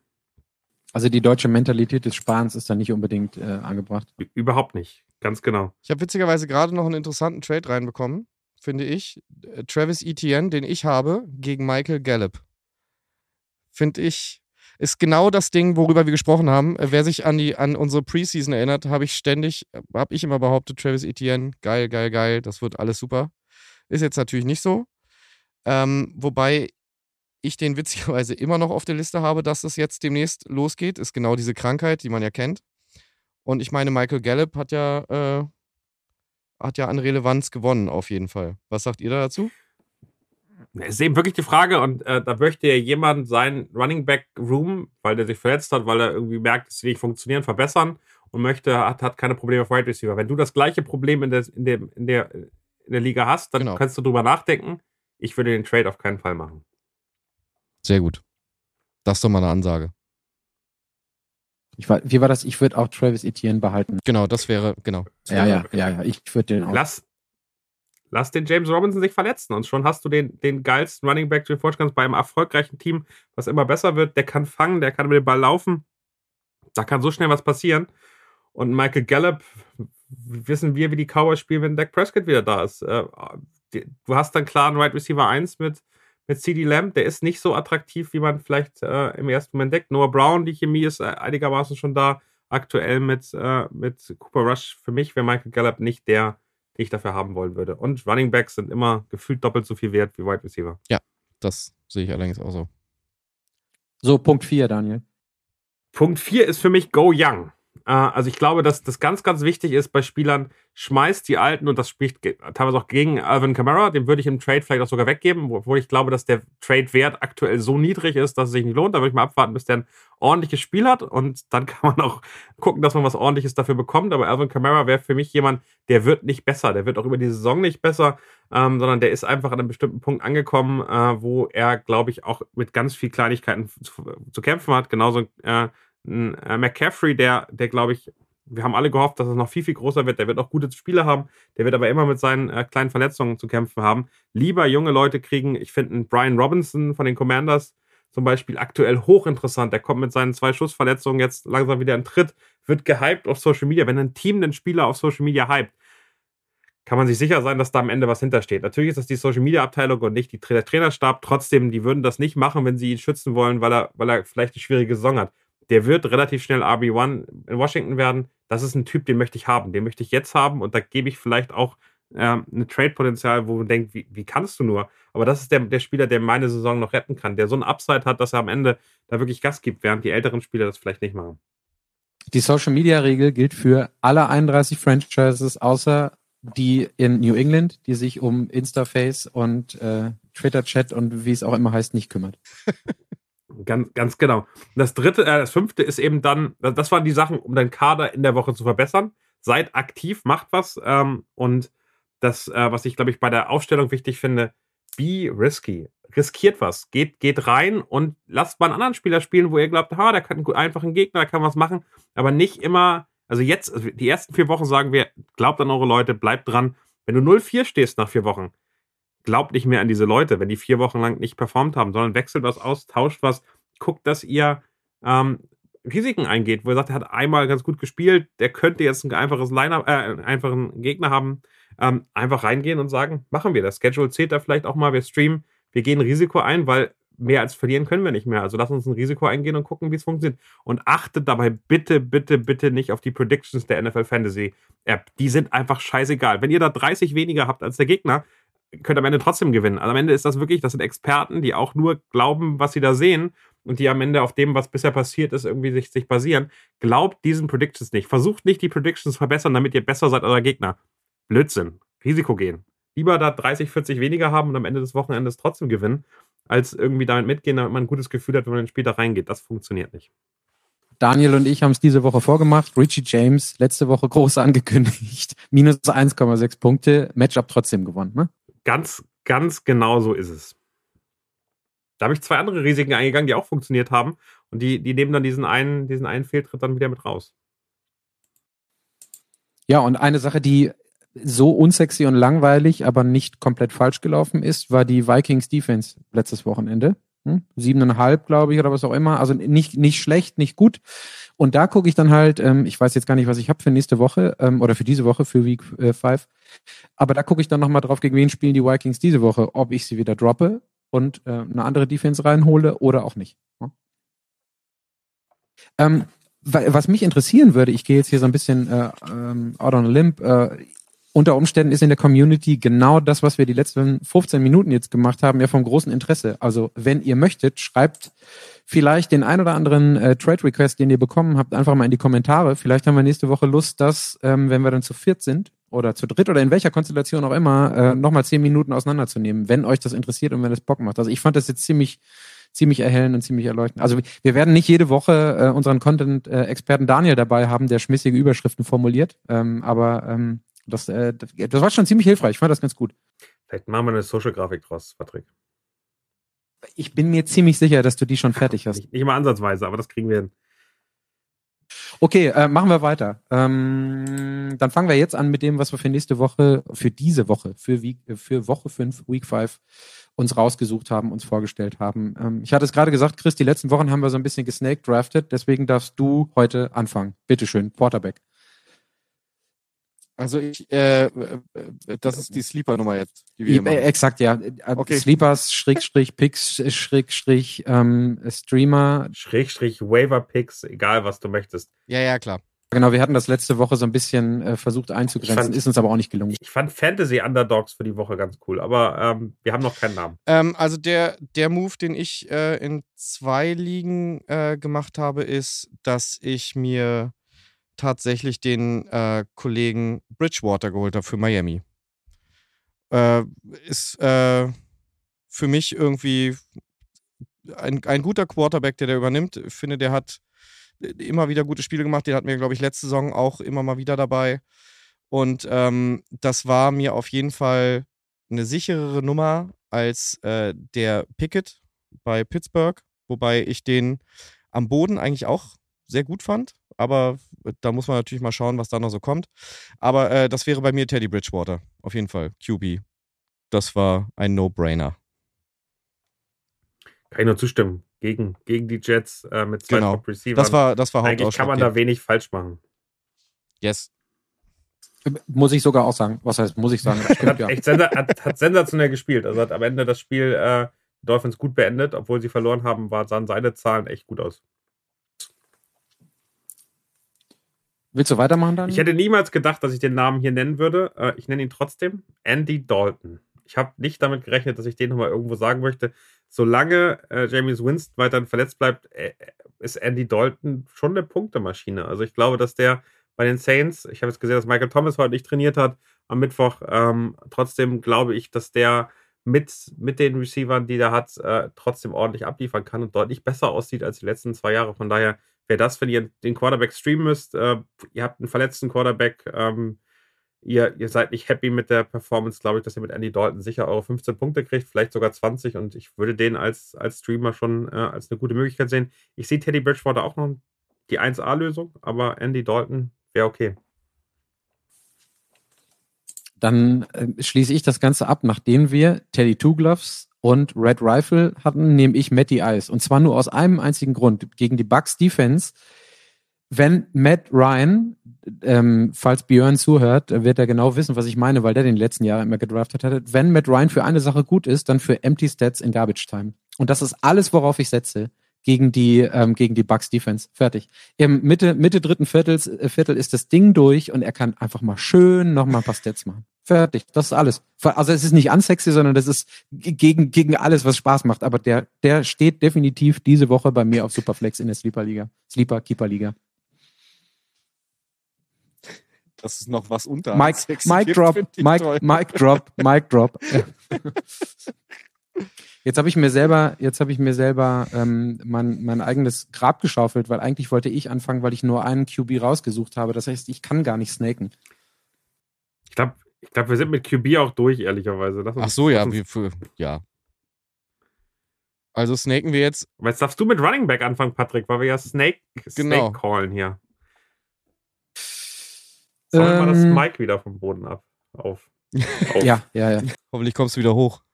Also die deutsche Mentalität des Sparens ist da nicht unbedingt äh, angebracht. Überhaupt nicht. Ganz genau. Ich habe witzigerweise gerade noch einen interessanten Trade reinbekommen finde ich. Äh, Travis Etienne, den ich habe, gegen Michael Gallup. finde ich, ist genau das Ding, worüber wir gesprochen haben. Äh, wer sich an, die, an unsere Preseason erinnert, habe ich ständig, habe ich immer behauptet, Travis Etienne, geil, geil, geil, das wird alles super. Ist jetzt natürlich nicht so. Ähm, wobei ich den witzigerweise immer noch auf der Liste habe, dass es jetzt demnächst losgeht, ist genau diese Krankheit, die man ja kennt. Und ich meine, Michael Gallup hat ja, äh, hat ja an Relevanz gewonnen, auf jeden Fall. Was sagt ihr da dazu? Es ist eben wirklich die Frage, und äh, da möchte ja jemand seinen Running Back Room, weil der sich verletzt hat, weil er irgendwie merkt, dass sie nicht funktionieren, verbessern und möchte, hat, hat keine Probleme auf Wide Receiver. Wenn du das gleiche Problem in der, in dem, in der, in der Liga hast, dann genau. kannst du drüber nachdenken. Ich würde den Trade auf keinen Fall machen. Sehr gut. Das ist doch mal eine Ansage. Ich war, wie war das? Ich würde auch Travis Etienne behalten. Genau, das wäre, genau. Ja, ja, ja, ja. Ich würde den auch. Lass, lass den James Robinson sich verletzen und schon hast du den, den geilsten Running Back, den du vorstellen kannst, bei einem erfolgreichen Team, was immer besser wird. Der kann fangen, der kann mit dem Ball laufen. Da kann so schnell was passieren. Und Michael Gallup, wissen wir, wie die Cowboys spielen, wenn Dak Prescott wieder da ist. Äh, du hast dann klar einen Wide right Receiver 1 mit mit CD Lamb, der ist nicht so attraktiv, wie man vielleicht äh, im ersten Moment denkt. Noah Brown, die Chemie ist äh, einigermaßen schon da. Aktuell mit, äh, mit Cooper Rush für mich wäre Michael Gallup nicht der, den ich dafür haben wollen würde. Und Running Backs sind immer gefühlt doppelt so viel wert wie Wide Receiver. Ja, das sehe ich allerdings auch so. So, Punkt 4, Daniel. Punkt 4 ist für mich Go Young. Äh, also ich glaube, dass das ganz, ganz wichtig ist bei Spielern, schmeißt die Alten und das spricht teilweise auch gegen Alvin Kamara, den würde ich im Trade vielleicht auch sogar weggeben, obwohl ich glaube, dass der Trade-Wert aktuell so niedrig ist, dass es sich nicht lohnt. Da würde ich mal abwarten, bis der ein ordentliches Spiel hat und dann kann man auch gucken, dass man was ordentliches dafür bekommt. Aber Alvin Kamara wäre für mich jemand, der wird nicht besser, der wird auch über die Saison nicht besser, ähm, sondern der ist einfach an einem bestimmten Punkt angekommen, äh, wo er, glaube ich, auch mit ganz viel Kleinigkeiten zu, zu kämpfen hat. Genauso äh, ein äh, McCaffrey, der, der glaube ich, wir haben alle gehofft, dass es noch viel, viel größer wird. Der wird auch gute Spiele haben. Der wird aber immer mit seinen äh, kleinen Verletzungen zu kämpfen haben. Lieber junge Leute kriegen, ich finde, einen Brian Robinson von den Commanders zum Beispiel aktuell hochinteressant. Der kommt mit seinen zwei Schussverletzungen jetzt langsam wieder in Tritt, wird gehypt auf Social Media. Wenn ein Team den Spieler auf Social Media hypt, kann man sich sicher sein, dass da am Ende was hintersteht. Natürlich ist das die Social Media Abteilung und nicht die, der Trainerstab. Trotzdem, die würden das nicht machen, wenn sie ihn schützen wollen, weil er, weil er vielleicht eine schwierige Saison hat der wird relativ schnell RB1 in Washington werden. Das ist ein Typ, den möchte ich haben. Den möchte ich jetzt haben und da gebe ich vielleicht auch ähm, ein Trade-Potenzial, wo man denkt, wie, wie kannst du nur? Aber das ist der, der Spieler, der meine Saison noch retten kann, der so ein Upside hat, dass er am Ende da wirklich Gas gibt, während die älteren Spieler das vielleicht nicht machen. Die Social Media Regel gilt für alle 31 Franchises, außer die in New England, die sich um Instaface und äh, Twitter Chat und wie es auch immer heißt, nicht kümmert. Ganz, ganz genau. Das dritte, äh, das fünfte ist eben dann, das waren die Sachen, um deinen Kader in der Woche zu verbessern. Seid aktiv, macht was. Ähm, und das, äh, was ich, glaube ich, bei der Aufstellung wichtig finde, be risky. Riskiert was. Geht, geht rein und lasst mal einen anderen Spieler spielen, wo ihr glaubt, ha, der kann einfach ein Gegner, der kann was machen. Aber nicht immer, also jetzt, also die ersten vier Wochen sagen wir, glaubt an eure Leute, bleibt dran. Wenn du 0-4 stehst nach vier Wochen, glaubt nicht mehr an diese Leute, wenn die vier Wochen lang nicht performt haben, sondern wechselt was aus, tauscht was, guckt, dass ihr ähm, Risiken eingeht, wo ihr sagt, er hat einmal ganz gut gespielt, der könnte jetzt ein einfaches Line äh, einen einfachen Gegner haben, ähm, einfach reingehen und sagen, machen wir das. Schedule zählt da vielleicht auch mal, wir streamen, wir gehen Risiko ein, weil mehr als verlieren können wir nicht mehr. Also lass uns ein Risiko eingehen und gucken, wie es funktioniert. Und achtet dabei bitte, bitte, bitte nicht auf die Predictions der NFL Fantasy App. Die sind einfach scheißegal. Wenn ihr da 30 weniger habt als der Gegner, könnt am Ende trotzdem gewinnen. Also am Ende ist das wirklich, das sind Experten, die auch nur glauben, was sie da sehen und die am Ende auf dem, was bisher passiert ist, irgendwie sich, sich basieren. Glaubt diesen Predictions nicht. Versucht nicht, die Predictions zu verbessern, damit ihr besser seid als euer Gegner. Blödsinn. Risiko gehen. Lieber da 30, 40 weniger haben und am Ende des Wochenendes trotzdem gewinnen, als irgendwie damit mitgehen, damit man ein gutes Gefühl hat, wenn man ins Spiel da reingeht. Das funktioniert nicht. Daniel und ich haben es diese Woche vorgemacht. Richie James letzte Woche groß angekündigt. Minus 1,6 Punkte. Matchup trotzdem gewonnen, ne? Ganz, ganz genau so ist es. Da habe ich zwei andere Risiken eingegangen, die auch funktioniert haben. Und die, die nehmen dann diesen einen, diesen einen Fehltritt dann wieder mit raus. Ja, und eine Sache, die so unsexy und langweilig, aber nicht komplett falsch gelaufen ist, war die Vikings Defense letztes Wochenende. Hm? Siebeneinhalb, glaube ich, oder was auch immer. Also nicht, nicht schlecht, nicht gut. Und da gucke ich dann halt, ähm, ich weiß jetzt gar nicht, was ich habe für nächste Woche ähm, oder für diese Woche, für Week 5. Äh, aber da gucke ich dann nochmal drauf, gegen wen spielen die Vikings diese Woche, ob ich sie wieder droppe und äh, eine andere Defense reinhole oder auch nicht. Ja? Ähm, was mich interessieren würde, ich gehe jetzt hier so ein bisschen äh, ähm, out on a limb, äh, unter Umständen ist in der Community genau das, was wir die letzten 15 Minuten jetzt gemacht haben, ja vom großen Interesse. Also wenn ihr möchtet, schreibt vielleicht den ein oder anderen äh, Trade Request, den ihr bekommen habt, einfach mal in die Kommentare. Vielleicht haben wir nächste Woche Lust, dass, ähm, wenn wir dann zu viert sind oder zu dritt oder in welcher Konstellation auch immer, äh, nochmal zehn Minuten auseinanderzunehmen, wenn euch das interessiert und wenn es Bock macht. Also ich fand das jetzt ziemlich ziemlich erhellend und ziemlich erleuchtend. Also wir werden nicht jede Woche äh, unseren Content-Experten Daniel dabei haben, der schmissige Überschriften formuliert, ähm, aber ähm, das, äh, das war schon ziemlich hilfreich. Ich fand das ganz gut. Vielleicht machen wir eine Social-Grafik draus, Patrick. Ich bin mir ziemlich sicher, dass du die schon fertig hast. Nicht, nicht mal ansatzweise, aber das kriegen wir hin. Okay, äh, machen wir weiter. Ähm, dann fangen wir jetzt an mit dem, was wir für nächste Woche, für diese Woche, für, Week, für Woche 5, Week 5 uns rausgesucht haben, uns vorgestellt haben. Ähm, ich hatte es gerade gesagt, Chris, die letzten Wochen haben wir so ein bisschen gesnake drafted, deswegen darfst du heute anfangen. Bitteschön, Quarterback. Also ich, äh, äh, das ist die Sleeper-Nummer jetzt. Die wir äh, exakt, ja. Äh, okay. Sleepers, Schrägstrich, Picks, Schrägstrich, ähm, Streamer. Schrägstrich, Waiver-Picks, egal was du möchtest. Ja, ja, klar. Genau, wir hatten das letzte Woche so ein bisschen äh, versucht einzugrenzen, fand, ist uns aber auch nicht gelungen. Ich fand Fantasy Underdogs für die Woche ganz cool, aber ähm, wir haben noch keinen Namen. Ähm, also der, der Move, den ich äh, in zwei Ligen äh, gemacht habe, ist, dass ich mir tatsächlich den äh, Kollegen Bridgewater geholt habe für Miami. Äh, ist äh, für mich irgendwie ein, ein guter Quarterback, der da übernimmt. Ich finde, der hat immer wieder gute Spiele gemacht. Den hatten wir, glaube ich, letzte Saison auch immer mal wieder dabei. Und ähm, das war mir auf jeden Fall eine sicherere Nummer als äh, der Pickett bei Pittsburgh, wobei ich den am Boden eigentlich auch sehr gut fand. Aber da muss man natürlich mal schauen, was da noch so kommt. Aber äh, das wäre bei mir Teddy Bridgewater. Auf jeden Fall. QB. Das war ein No-Brainer. Kann ich nur zustimmen. Gegen, gegen die Jets äh, mit zwei genau. Top Receivers. Das war, das war Eigentlich kann man da wenig falsch machen. Yes. Muss ich sogar auch sagen. Was heißt, muss ich sagen? Stimmt, hat, ja. echt sens hat, hat, sensationell gespielt. Also hat am Ende das Spiel äh, Dolphins gut beendet, obwohl sie verloren haben, war, sahen seine Zahlen echt gut aus. Willst du weitermachen dann? Ich hätte niemals gedacht, dass ich den Namen hier nennen würde. Äh, ich nenne ihn trotzdem Andy Dalton. Ich habe nicht damit gerechnet, dass ich den nochmal irgendwo sagen möchte. Solange äh, James Winston weiterhin verletzt bleibt, äh, ist Andy Dalton schon eine Punktemaschine. Also ich glaube, dass der bei den Saints, ich habe jetzt gesehen, dass Michael Thomas heute nicht trainiert hat am Mittwoch. Ähm, trotzdem glaube ich, dass der mit, mit den Receivern, die der hat, äh, trotzdem ordentlich abliefern kann und deutlich besser aussieht als die letzten zwei Jahre. Von daher wäre das, wenn ihr den Quarterback streamen müsst, äh, ihr habt einen verletzten Quarterback, ähm, ihr, ihr seid nicht happy mit der Performance, glaube ich, dass ihr mit Andy Dalton sicher eure 15 Punkte kriegt, vielleicht sogar 20 und ich würde den als, als Streamer schon äh, als eine gute Möglichkeit sehen. Ich sehe Teddy Bridgewater auch noch die 1A-Lösung, aber Andy Dalton wäre okay. Dann äh, schließe ich das Ganze ab, nachdem wir Teddy Two Gloves und Red Rifle hatten, nehme ich Matty Ice. Und zwar nur aus einem einzigen Grund. Gegen die Bucks Defense, wenn Matt Ryan, ähm, falls Björn zuhört, wird er genau wissen, was ich meine, weil der den letzten Jahr immer gedraftet hat. Wenn Matt Ryan für eine Sache gut ist, dann für Empty Stats in Garbage Time. Und das ist alles, worauf ich setze gegen die ähm, gegen die Bucks Defense. Fertig. Im Mitte Mitte dritten Viertels, äh, Viertel ist das Ding durch und er kann einfach mal schön noch mal ein paar Stats machen. Fertig. Das ist alles. Also es ist nicht unsexy, sondern das ist gegen gegen alles, was Spaß macht. Aber der der steht definitiv diese Woche bei mir auf Superflex in der Sleeper Liga, Sleeper Keeper Liga. Das ist noch was unter. Mike, Mike Drop, Mike, Mike Drop, Mike Drop. Jetzt habe ich mir selber, jetzt habe ich mir selber ähm, mein, mein eigenes Grab geschaufelt, weil eigentlich wollte ich anfangen, weil ich nur einen QB rausgesucht habe. Das heißt, ich kann gar nicht snaken. Ich glaube, ich glaub, wir sind mit QB auch durch, ehrlicherweise. Uns, Ach so, ja, wie für, ja. Also snaken wir jetzt. Aber jetzt darfst du mit Running Back anfangen, Patrick, weil wir ja Snake, genau. Snake callen hier. Sollen ähm, wir das Mike wieder vom Boden ab auf. auf. Ja, ja, ja. Hoffentlich kommst du wieder hoch.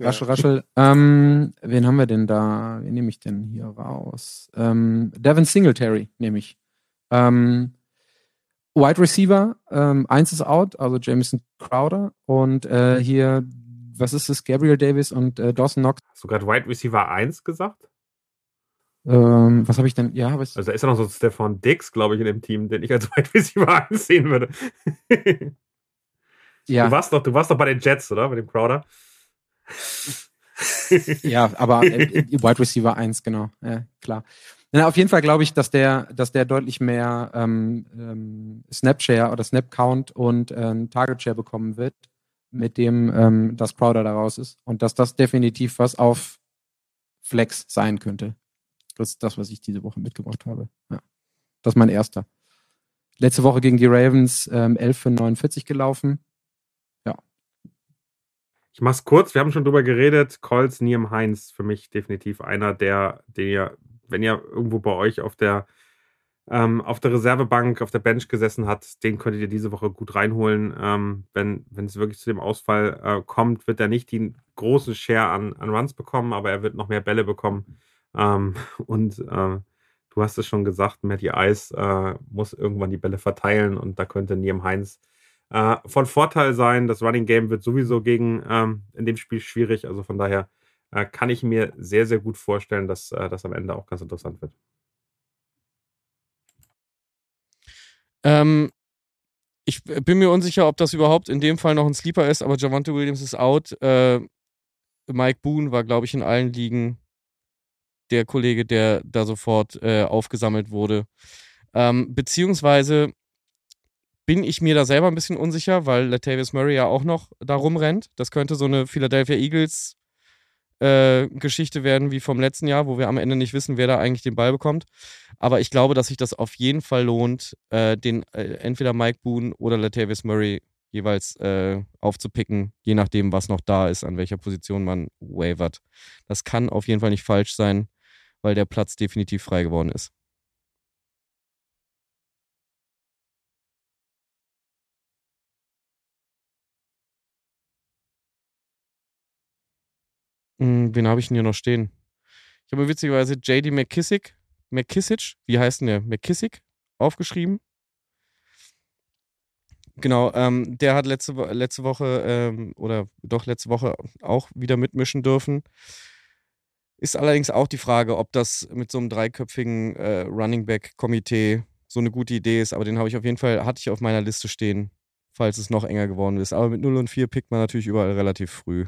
Raschel, raschel. Ähm, wen haben wir denn da? Wen nehme ich denn hier raus? Ähm, Devin Singletary nehme ich. Ähm, Wide Receiver, ähm, eins ist out, also Jameson Crowder. Und äh, hier, was ist das? Gabriel Davis und äh, Dawson Knox. Hast du gerade Wide Receiver 1 gesagt? Ähm, was habe ich denn? Ja, was? Also da ist ja noch so Stefan Dix, glaube ich, in dem Team, den ich als Wide Receiver ansehen würde. ja. Du warst doch, du warst doch bei den Jets, oder? Mit dem Crowder. Ja, aber äh, Wide Receiver 1, genau. Ja, klar. Na, auf jeden Fall glaube ich, dass der, dass der deutlich mehr ähm, ähm, Snapshare oder Snap-Count und ähm, Target-Share bekommen wird, mit dem ähm, das Crowder da raus ist. Und dass das definitiv was auf Flex sein könnte. Das ist das, was ich diese Woche mitgebracht habe. Ja. Das ist mein erster. Letzte Woche gegen die Ravens ähm, 11 für 49 gelaufen. Ich mach's kurz, wir haben schon drüber geredet. Colts, Niem Heinz, für mich definitiv einer, der, der wenn ihr irgendwo bei euch auf der ähm, auf der Reservebank, auf der Bench gesessen hat, den könntet ihr diese Woche gut reinholen. Ähm, wenn wenn es wirklich zu dem Ausfall äh, kommt, wird er nicht den großen Share an, an Runs bekommen, aber er wird noch mehr Bälle bekommen. Ähm, und äh, du hast es schon gesagt, Matty Ice äh, muss irgendwann die Bälle verteilen und da könnte Niem Heinz äh, von Vorteil sein. Das Running Game wird sowieso gegen ähm, in dem Spiel schwierig, also von daher äh, kann ich mir sehr, sehr gut vorstellen, dass äh, das am Ende auch ganz interessant wird. Ähm, ich bin mir unsicher, ob das überhaupt in dem Fall noch ein Sleeper ist, aber Javante Williams ist out. Äh, Mike Boone war, glaube ich, in allen Ligen der Kollege, der da sofort äh, aufgesammelt wurde. Ähm, beziehungsweise bin ich mir da selber ein bisschen unsicher, weil Latavius Murray ja auch noch da rumrennt. Das könnte so eine Philadelphia Eagles äh, Geschichte werden wie vom letzten Jahr, wo wir am Ende nicht wissen, wer da eigentlich den Ball bekommt. Aber ich glaube, dass sich das auf jeden Fall lohnt, äh, den äh, entweder Mike Boone oder Latavius Murray jeweils äh, aufzupicken, je nachdem, was noch da ist, an welcher Position man wavert. Das kann auf jeden Fall nicht falsch sein, weil der Platz definitiv frei geworden ist. Hm, wen habe ich denn hier noch stehen? Ich habe mir witzigerweise JD McKissick, McKissick, wie heißt denn der? McKissick aufgeschrieben. Genau, ähm, der hat letzte, letzte Woche ähm, oder doch letzte Woche auch wieder mitmischen dürfen. Ist allerdings auch die Frage, ob das mit so einem dreiköpfigen äh, Running Back Komitee so eine gute Idee ist. Aber den habe ich auf jeden Fall, hatte ich auf meiner Liste stehen, falls es noch enger geworden ist. Aber mit 0 und 4 pickt man natürlich überall relativ früh.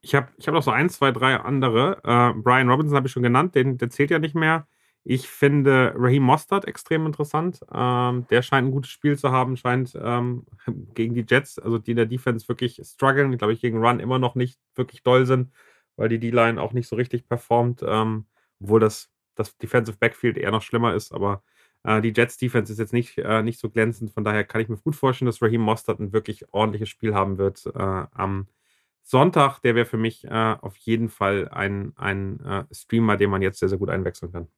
Ich habe ich hab noch so ein, zwei, drei andere. Äh, Brian Robinson habe ich schon genannt, den, der zählt ja nicht mehr. Ich finde Raheem Mostert extrem interessant. Ähm, der scheint ein gutes Spiel zu haben, scheint ähm, gegen die Jets, also die in der Defense wirklich strugglen, glaube ich, gegen Run immer noch nicht wirklich doll sind, weil die D-Line auch nicht so richtig performt, ähm, obwohl das, das Defensive Backfield eher noch schlimmer ist, aber äh, die Jets Defense ist jetzt nicht, äh, nicht so glänzend, von daher kann ich mir gut vorstellen, dass Raheem Mostert ein wirklich ordentliches Spiel haben wird äh, am Sonntag, der wäre für mich äh, auf jeden Fall ein, ein äh, Streamer, den man jetzt sehr, sehr gut einwechseln kann.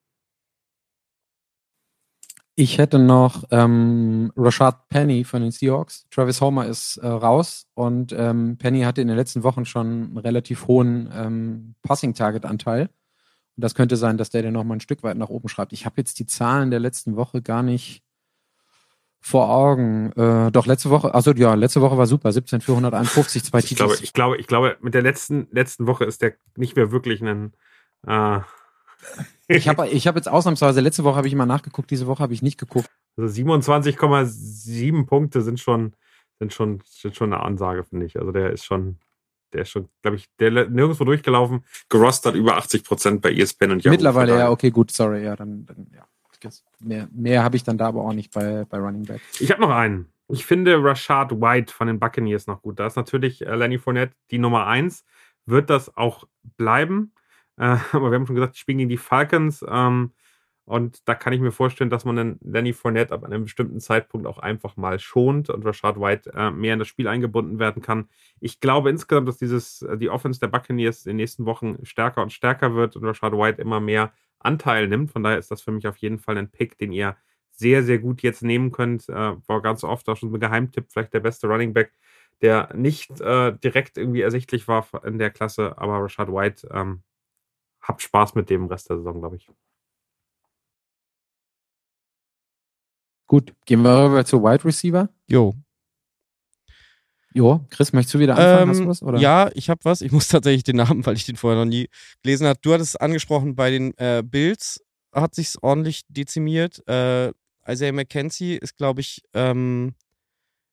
Ich hätte noch ähm, Rashad Penny von den Seahawks. Travis Homer ist äh, raus und ähm, Penny hatte in den letzten Wochen schon einen relativ hohen ähm, Passing-Target-Anteil. Und das könnte sein, dass der den nochmal ein Stück weit nach oben schreibt. Ich habe jetzt die Zahlen der letzten Woche gar nicht vor Augen. Äh, doch letzte Woche, also ja, letzte Woche war super, 17 für 151, zwei ich Glaube, ich glaube, ich glaube, mit der letzten letzten Woche ist der nicht mehr wirklich ein. Äh ich habe ich hab jetzt ausnahmsweise, letzte Woche habe ich immer nachgeguckt, diese Woche habe ich nicht geguckt. Also 27,7 Punkte sind schon, sind schon, sind schon eine Ansage, finde ich. Also der ist schon, der ist schon, glaube ich, der nirgendwo durchgelaufen, gerostet über 80 Prozent bei ESPN und Yahoo. Mittlerweile, ja, okay, gut, sorry, ja, dann, dann ja. Mehr, mehr habe ich dann da aber auch nicht bei, bei Running Back. Ich habe noch einen. Ich finde Rashad White von den Buccaneers noch gut. Da ist natürlich äh, Lenny Fournette die Nummer eins. Wird das auch bleiben? Äh, aber wir haben schon gesagt, die spielen gegen die Falcons. Ähm, und da kann ich mir vorstellen, dass man dann Lenny Fournette ab einem bestimmten Zeitpunkt auch einfach mal schont und Rashad White äh, mehr in das Spiel eingebunden werden kann. Ich glaube insgesamt, dass dieses, äh, die Offense der Buccaneers in den nächsten Wochen stärker und stärker wird und Rashad White immer mehr Anteil nimmt. Von daher ist das für mich auf jeden Fall ein Pick, den ihr sehr, sehr gut jetzt nehmen könnt. Äh, war ganz oft auch schon ein Geheimtipp, vielleicht der beste Running Back, der nicht äh, direkt irgendwie ersichtlich war in der Klasse, aber Rashad White, ähm, habt Spaß mit dem Rest der Saison, glaube ich. Gut, gehen wir rüber zu Wide Receiver. Jo. Jo, Chris, möchtest du wieder anfangen? Ähm, was? Ja, ich habe was. Ich muss tatsächlich den Namen, weil ich den vorher noch nie gelesen habe. Du hattest es angesprochen, bei den äh, Bills hat sich's ordentlich dezimiert. Äh, Isaiah McKenzie ist, glaube ich, ähm,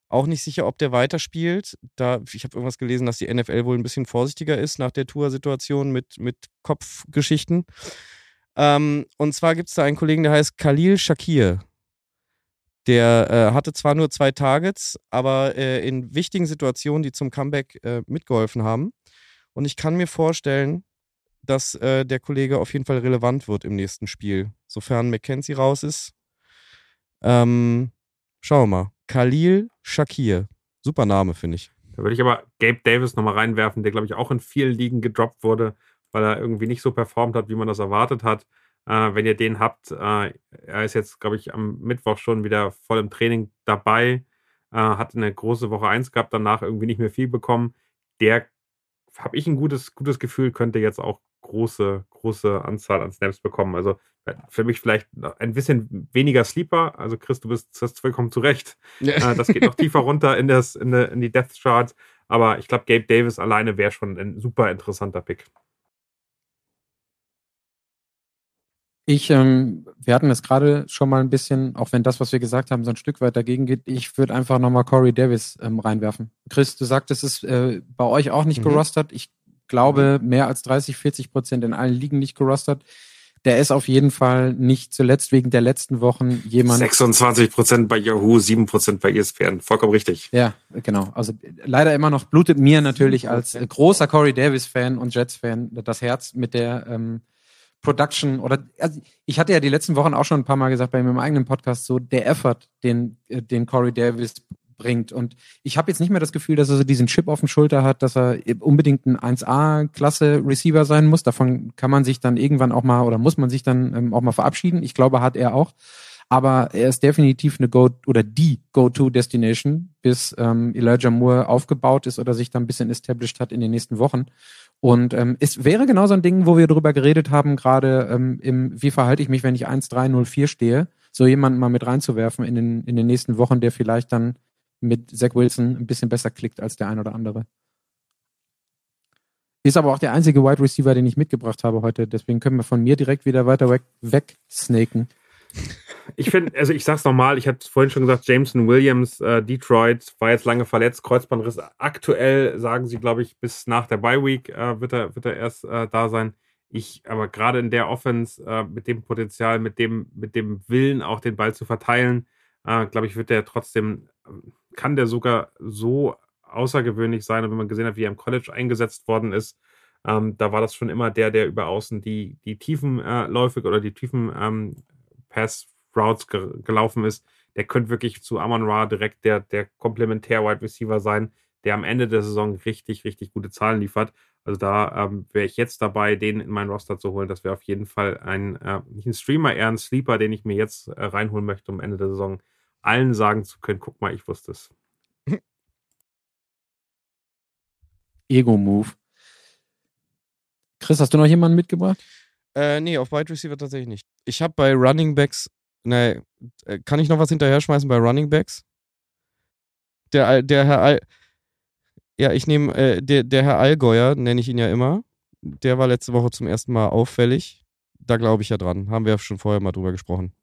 auch nicht sicher, ob der weiterspielt. Da, ich habe irgendwas gelesen, dass die NFL wohl ein bisschen vorsichtiger ist nach der Tour-Situation mit, mit Kopfgeschichten. Ähm, und zwar gibt es da einen Kollegen, der heißt Khalil Shakir. Der äh, hatte zwar nur zwei Targets, aber äh, in wichtigen Situationen, die zum Comeback äh, mitgeholfen haben. Und ich kann mir vorstellen, dass äh, der Kollege auf jeden Fall relevant wird im nächsten Spiel, sofern McKenzie raus ist. Ähm, schauen wir mal. Khalil Shakir. Super Name, finde ich. Da würde ich aber Gabe Davis nochmal reinwerfen, der, glaube ich, auch in vielen Ligen gedroppt wurde, weil er irgendwie nicht so performt hat, wie man das erwartet hat. Äh, wenn ihr den habt, äh, er ist jetzt, glaube ich, am Mittwoch schon wieder voll im Training dabei, äh, hat eine große Woche 1 gehabt, danach irgendwie nicht mehr viel bekommen. Der, habe ich ein gutes, gutes Gefühl, könnte jetzt auch große, große Anzahl an Snaps bekommen. Also äh, für mich vielleicht ein bisschen weniger Sleeper. Also Chris, du bist hast vollkommen zu Recht. Äh, das geht noch tiefer runter in, das, in die Death Chart. Aber ich glaube, Gabe Davis alleine wäre schon ein super interessanter Pick. Ich, ähm, wir hatten es gerade schon mal ein bisschen, auch wenn das, was wir gesagt haben, so ein Stück weit dagegen geht. Ich würde einfach nochmal Corey Davis ähm, reinwerfen. Chris, du sagtest, es ist äh, bei euch auch nicht Mhm. gerostert. Ich glaube, mehr als 30, 40 Prozent in allen Ligen nicht gerostert. Der ist auf jeden Fall nicht zuletzt wegen der letzten Wochen jemand. 26% bei Yahoo, 7% bei E ESPN. Vollkommen richtig. Ja, genau. Also leider immer noch blutet mir natürlich als großer Corey Davis-Fan und Jets-Fan das Herz mit der ähm, Production oder also ich hatte ja die letzten Wochen auch schon ein paar Mal gesagt bei meinem eigenen Podcast so der Effort, den äh, den Corey Davis bringt und ich habe jetzt nicht mehr das Gefühl, dass er so diesen Chip auf dem Schulter hat, dass er unbedingt ein 1A-Klasse Receiver sein muss. Davon kann man sich dann irgendwann auch mal oder muss man sich dann ähm, auch mal verabschieden. Ich glaube, hat er auch. Aber er ist definitiv eine Go oder die Go-To-Destination, bis ähm, Elijah Moore aufgebaut ist oder sich dann ein bisschen established hat in den nächsten Wochen. Und ähm, es wäre genau so ein Ding, wo wir drüber geredet haben, gerade ähm, im, wie verhalte ich mich, wenn ich 1-3-0-4 stehe, so jemanden mal mit reinzuwerfen in den, in den nächsten Wochen, der vielleicht dann mit Zach Wilson ein bisschen besser klickt als der ein oder andere. Ist aber auch der einzige Wide Receiver, den ich mitgebracht habe heute. Deswegen können wir von mir direkt wieder weiter weg, wegsnaken. Ich finde, also ich sag's nochmal, ich hatte vorhin schon gesagt, Jameson Williams, äh, Detroit, war jetzt lange verletzt, Kreuzbandriss. Aktuell sagen sie, glaube ich, bis nach der Bye Week äh, wird, er, wird er erst äh, da sein. Ich, aber gerade in der Offense, äh, mit dem Potenzial, mit dem, mit dem Willen, auch den Ball zu verteilen, äh, glaube ich, wird der trotzdem, ähm, kann der sogar so außergewöhnlich sein. Und wenn man gesehen hat, wie er im College eingesetzt worden ist, ähm, da war das schon immer der, der über außen die, die tiefen äh, Läufe oder die tiefen ähm, Pass-Routes ge gelaufen ist. Der könnte wirklich zu Amon Ra direkt der, der Komplementär-Wide Receiver sein, der am Ende der Saison richtig, richtig gute Zahlen liefert. Also da ähm, wäre ich jetzt dabei, den in meinen Roster zu holen. Das wäre auf jeden Fall ein, äh, nicht ein Streamer, eher ein Sleeper, den ich mir jetzt äh, reinholen möchte, um Ende der Saison allen sagen zu können, guck mal, ich wusste es. Ego-Move. Chris, hast du noch jemanden mitgebracht? Äh, nee, auf Wide Receiver tatsächlich nicht. Ich habe bei Running Backs, ne, äh, kann ich noch was hinterher schmeißen bei Running Backs? Der, der Herr Al, ja, ich nehme, äh, der, der Herr Allgäuer, nenne ich ihn ja immer, der war letzte Woche zum ersten Mal auffällig. Da glaube ich ja dran. Haben wir ja schon vorher mal drüber gesprochen.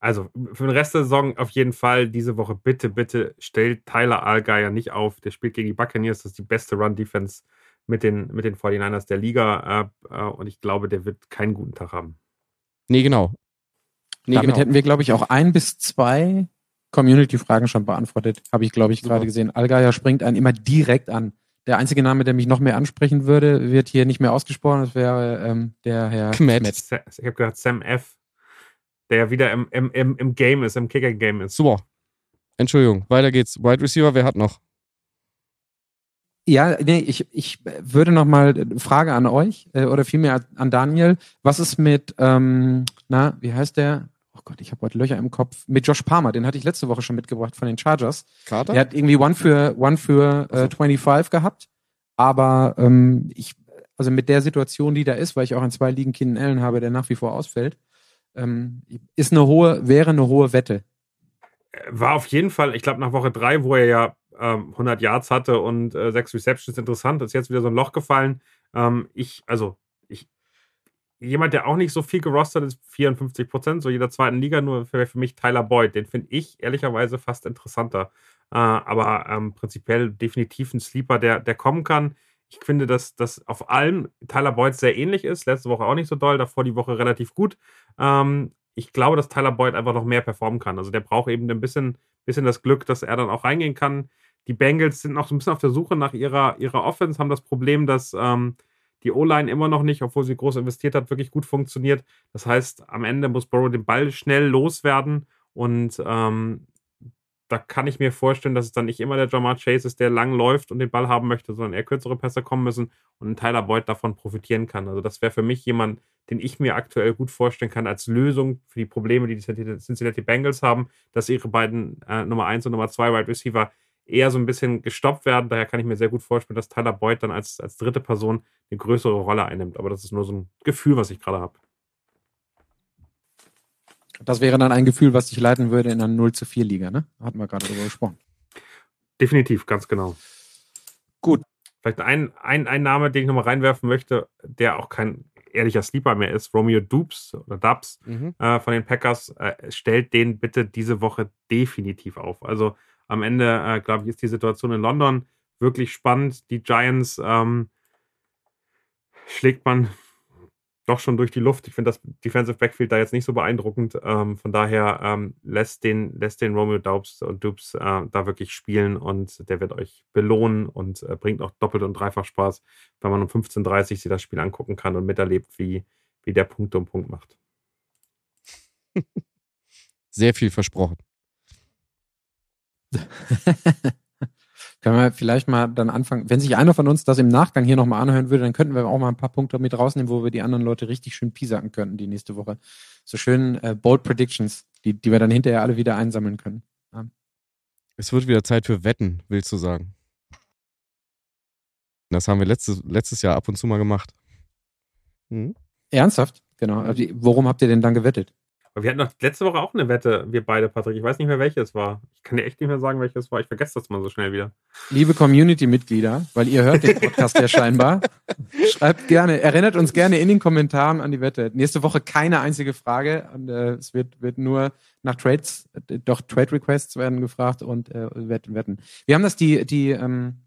Also für den Rest der Saison auf jeden Fall diese Woche bitte, bitte stellt Tyler Allgeier nicht auf. Der spielt gegen die Buccaneers, das ist die beste Run-Defense mit den, mit den 49ers der Liga äh, äh, und ich glaube, der wird keinen guten Tag haben. Nee, genau. Nee, Damit genau. hätten wir, glaube ich, auch ein bis zwei Community-Fragen schon beantwortet. Habe ich, glaube ich, gerade gesehen. Allgeier springt einen immer direkt an. Der einzige Name, der mich noch mehr ansprechen würde, wird hier nicht mehr ausgesprochen. Das wäre ähm, der Herr Kmet. Kmet. Ich habe gehört, Sam F., der ja wieder im, im, im, im Game ist, im Kicker-Game ist. Super. Entschuldigung, weiter geht's. Wide Receiver, wer hat noch? Ja, nee, ich, ich würde noch mal eine Frage an euch äh, oder vielmehr an Daniel. Was ist mit, ähm, na, wie heißt der? Oh Gott, ich habe heute Löcher im Kopf. Mit Josh Palmer, den hatte ich letzte Woche schon mitgebracht von den Chargers. Carter? Der hat irgendwie One für One für äh, 25 gehabt, aber ähm, ich, also mit der Situation, die da ist, weil ich auch in zwei Ligen Keenan Allen habe, der nach wie vor ausfällt, ähm, ist eine hohe, wäre eine hohe Wette. war auf jeden Fall, ich glaube, nach Woche drei, wo er ja ähm, 100 Yards hatte und äh, sechs Receptions. Interessant, ist jetzt wieder so ein Loch gefallen. Ähm, ich, also, ich, jemand, der auch nicht so viel gerostert ist, 54 Prozent, so jeder zweiten Liga, nur für, für mich Tyler Boyd. Den finde ich ehrlicherweise fast interessanter. Äh, aber ähm, prinzipiell definitiv ein Sleeper, der, der kommen kann. Ich finde, dass das auf allem Tyler Boyd sehr ähnlich ist. Letzte Woche auch nicht so doll, davor die Woche relativ gut. Ähm, ich glaube, dass Tyler Boyd einfach noch mehr performen kann. Also der braucht eben ein bisschen, bisschen das Glück, dass er dann auch reingehen kann. Die Bengals sind noch so ein bisschen auf der Suche nach ihrer, ihrer Offense, haben das Problem, dass ähm, die O-Line immer noch nicht, obwohl sie groß investiert hat, wirklich gut funktioniert. Das heißt, am Ende muss Burrow den Ball schnell loswerden und ähm, da kann ich mir vorstellen, dass es dann nicht immer der Jamar Chase ist, der lang läuft und den Ball haben möchte, sondern eher kürzere Pässe kommen müssen und ein Tyler Boyd davon profitieren kann. Also das wäre für mich jemand, den ich mir aktuell gut vorstellen kann als Lösung für die Probleme, die die Cincinnati Bengals haben, dass ihre beiden äh, Nummer 1 und Nummer 2 Wide Receiver eher so ein bisschen gestoppt werden. Daher kann ich mir sehr gut vorstellen, dass Tyler Boyd dann als, als dritte Person eine größere Rolle einnimmt. Aber das ist nur so ein Gefühl, was ich gerade habe. Das wäre dann ein Gefühl, was dich leiten würde in einer 0 zu 4 Liga, ne? Hatten wir gerade darüber gesprochen. Definitiv, ganz genau. Gut. Vielleicht ein, ein, ein Name, den ich nochmal reinwerfen möchte, der auch kein ehrlicher Sleeper mehr ist, Romeo Dubs oder Dubs mhm. äh, von den Packers, äh, stellt den bitte diese Woche definitiv auf. Also am Ende, äh, glaube ich, ist die Situation in London wirklich spannend. Die Giants ähm, schlägt man doch schon durch die Luft. Ich finde das Defensive Backfield da jetzt nicht so beeindruckend. Ähm, von daher ähm, lässt, den, lässt den Romeo Daubs und Dubs äh, da wirklich spielen und der wird euch belohnen und äh, bringt auch doppelt und dreifach Spaß, wenn man um 15.30 Uhr sich das Spiel angucken kann und miterlebt, wie, wie der Punkt um Punkt macht. Sehr viel versprochen. Können wir vielleicht mal dann anfangen, wenn sich einer von uns das im Nachgang hier nochmal anhören würde, dann könnten wir auch mal ein paar Punkte mit rausnehmen, wo wir die anderen Leute richtig schön piesacken könnten die nächste Woche. So schön äh, Bold Predictions, die, die wir dann hinterher alle wieder einsammeln können. Ja. Es wird wieder Zeit für Wetten, willst du sagen? Das haben wir letztes, letztes Jahr ab und zu mal gemacht. Hm? Ernsthaft? Genau. Worum habt ihr denn dann gewettet? Aber wir hatten doch letzte Woche auch eine Wette, wir beide, Patrick. Ich weiß nicht mehr, welche es war. Ich kann dir echt nicht mehr sagen, welche es war. Ich vergesse das mal so schnell wieder. Liebe Community-Mitglieder, weil ihr hört den Podcast ja scheinbar, schreibt gerne, erinnert uns gerne in den Kommentaren an die Wette. Nächste Woche keine einzige Frage. Und, äh, es wird, wird nur nach Trades, äh, doch Trade-Requests werden gefragt und äh, wetten, wetten. Wir haben das die, die, ähm,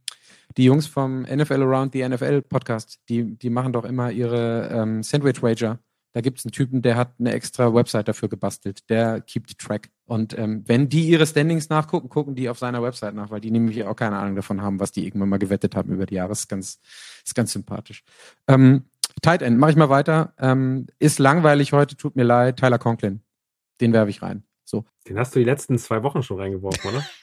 die Jungs vom NFL Around the NFL Podcast, die, die machen doch immer ihre ähm, Sandwich Wager da gibt es einen Typen, der hat eine extra Website dafür gebastelt. Der keept track. Und ähm, wenn die ihre Standings nachgucken, gucken die auf seiner Website nach, weil die nämlich auch keine Ahnung davon haben, was die irgendwann mal gewettet haben über die Jahre. Das ist ganz, ist ganz sympathisch. Ähm, Tight End, mache ich mal weiter. Ähm, ist langweilig heute, tut mir leid. Tyler Conklin. Den werfe ich rein. So. Den hast du die letzten zwei Wochen schon reingeworfen, oder?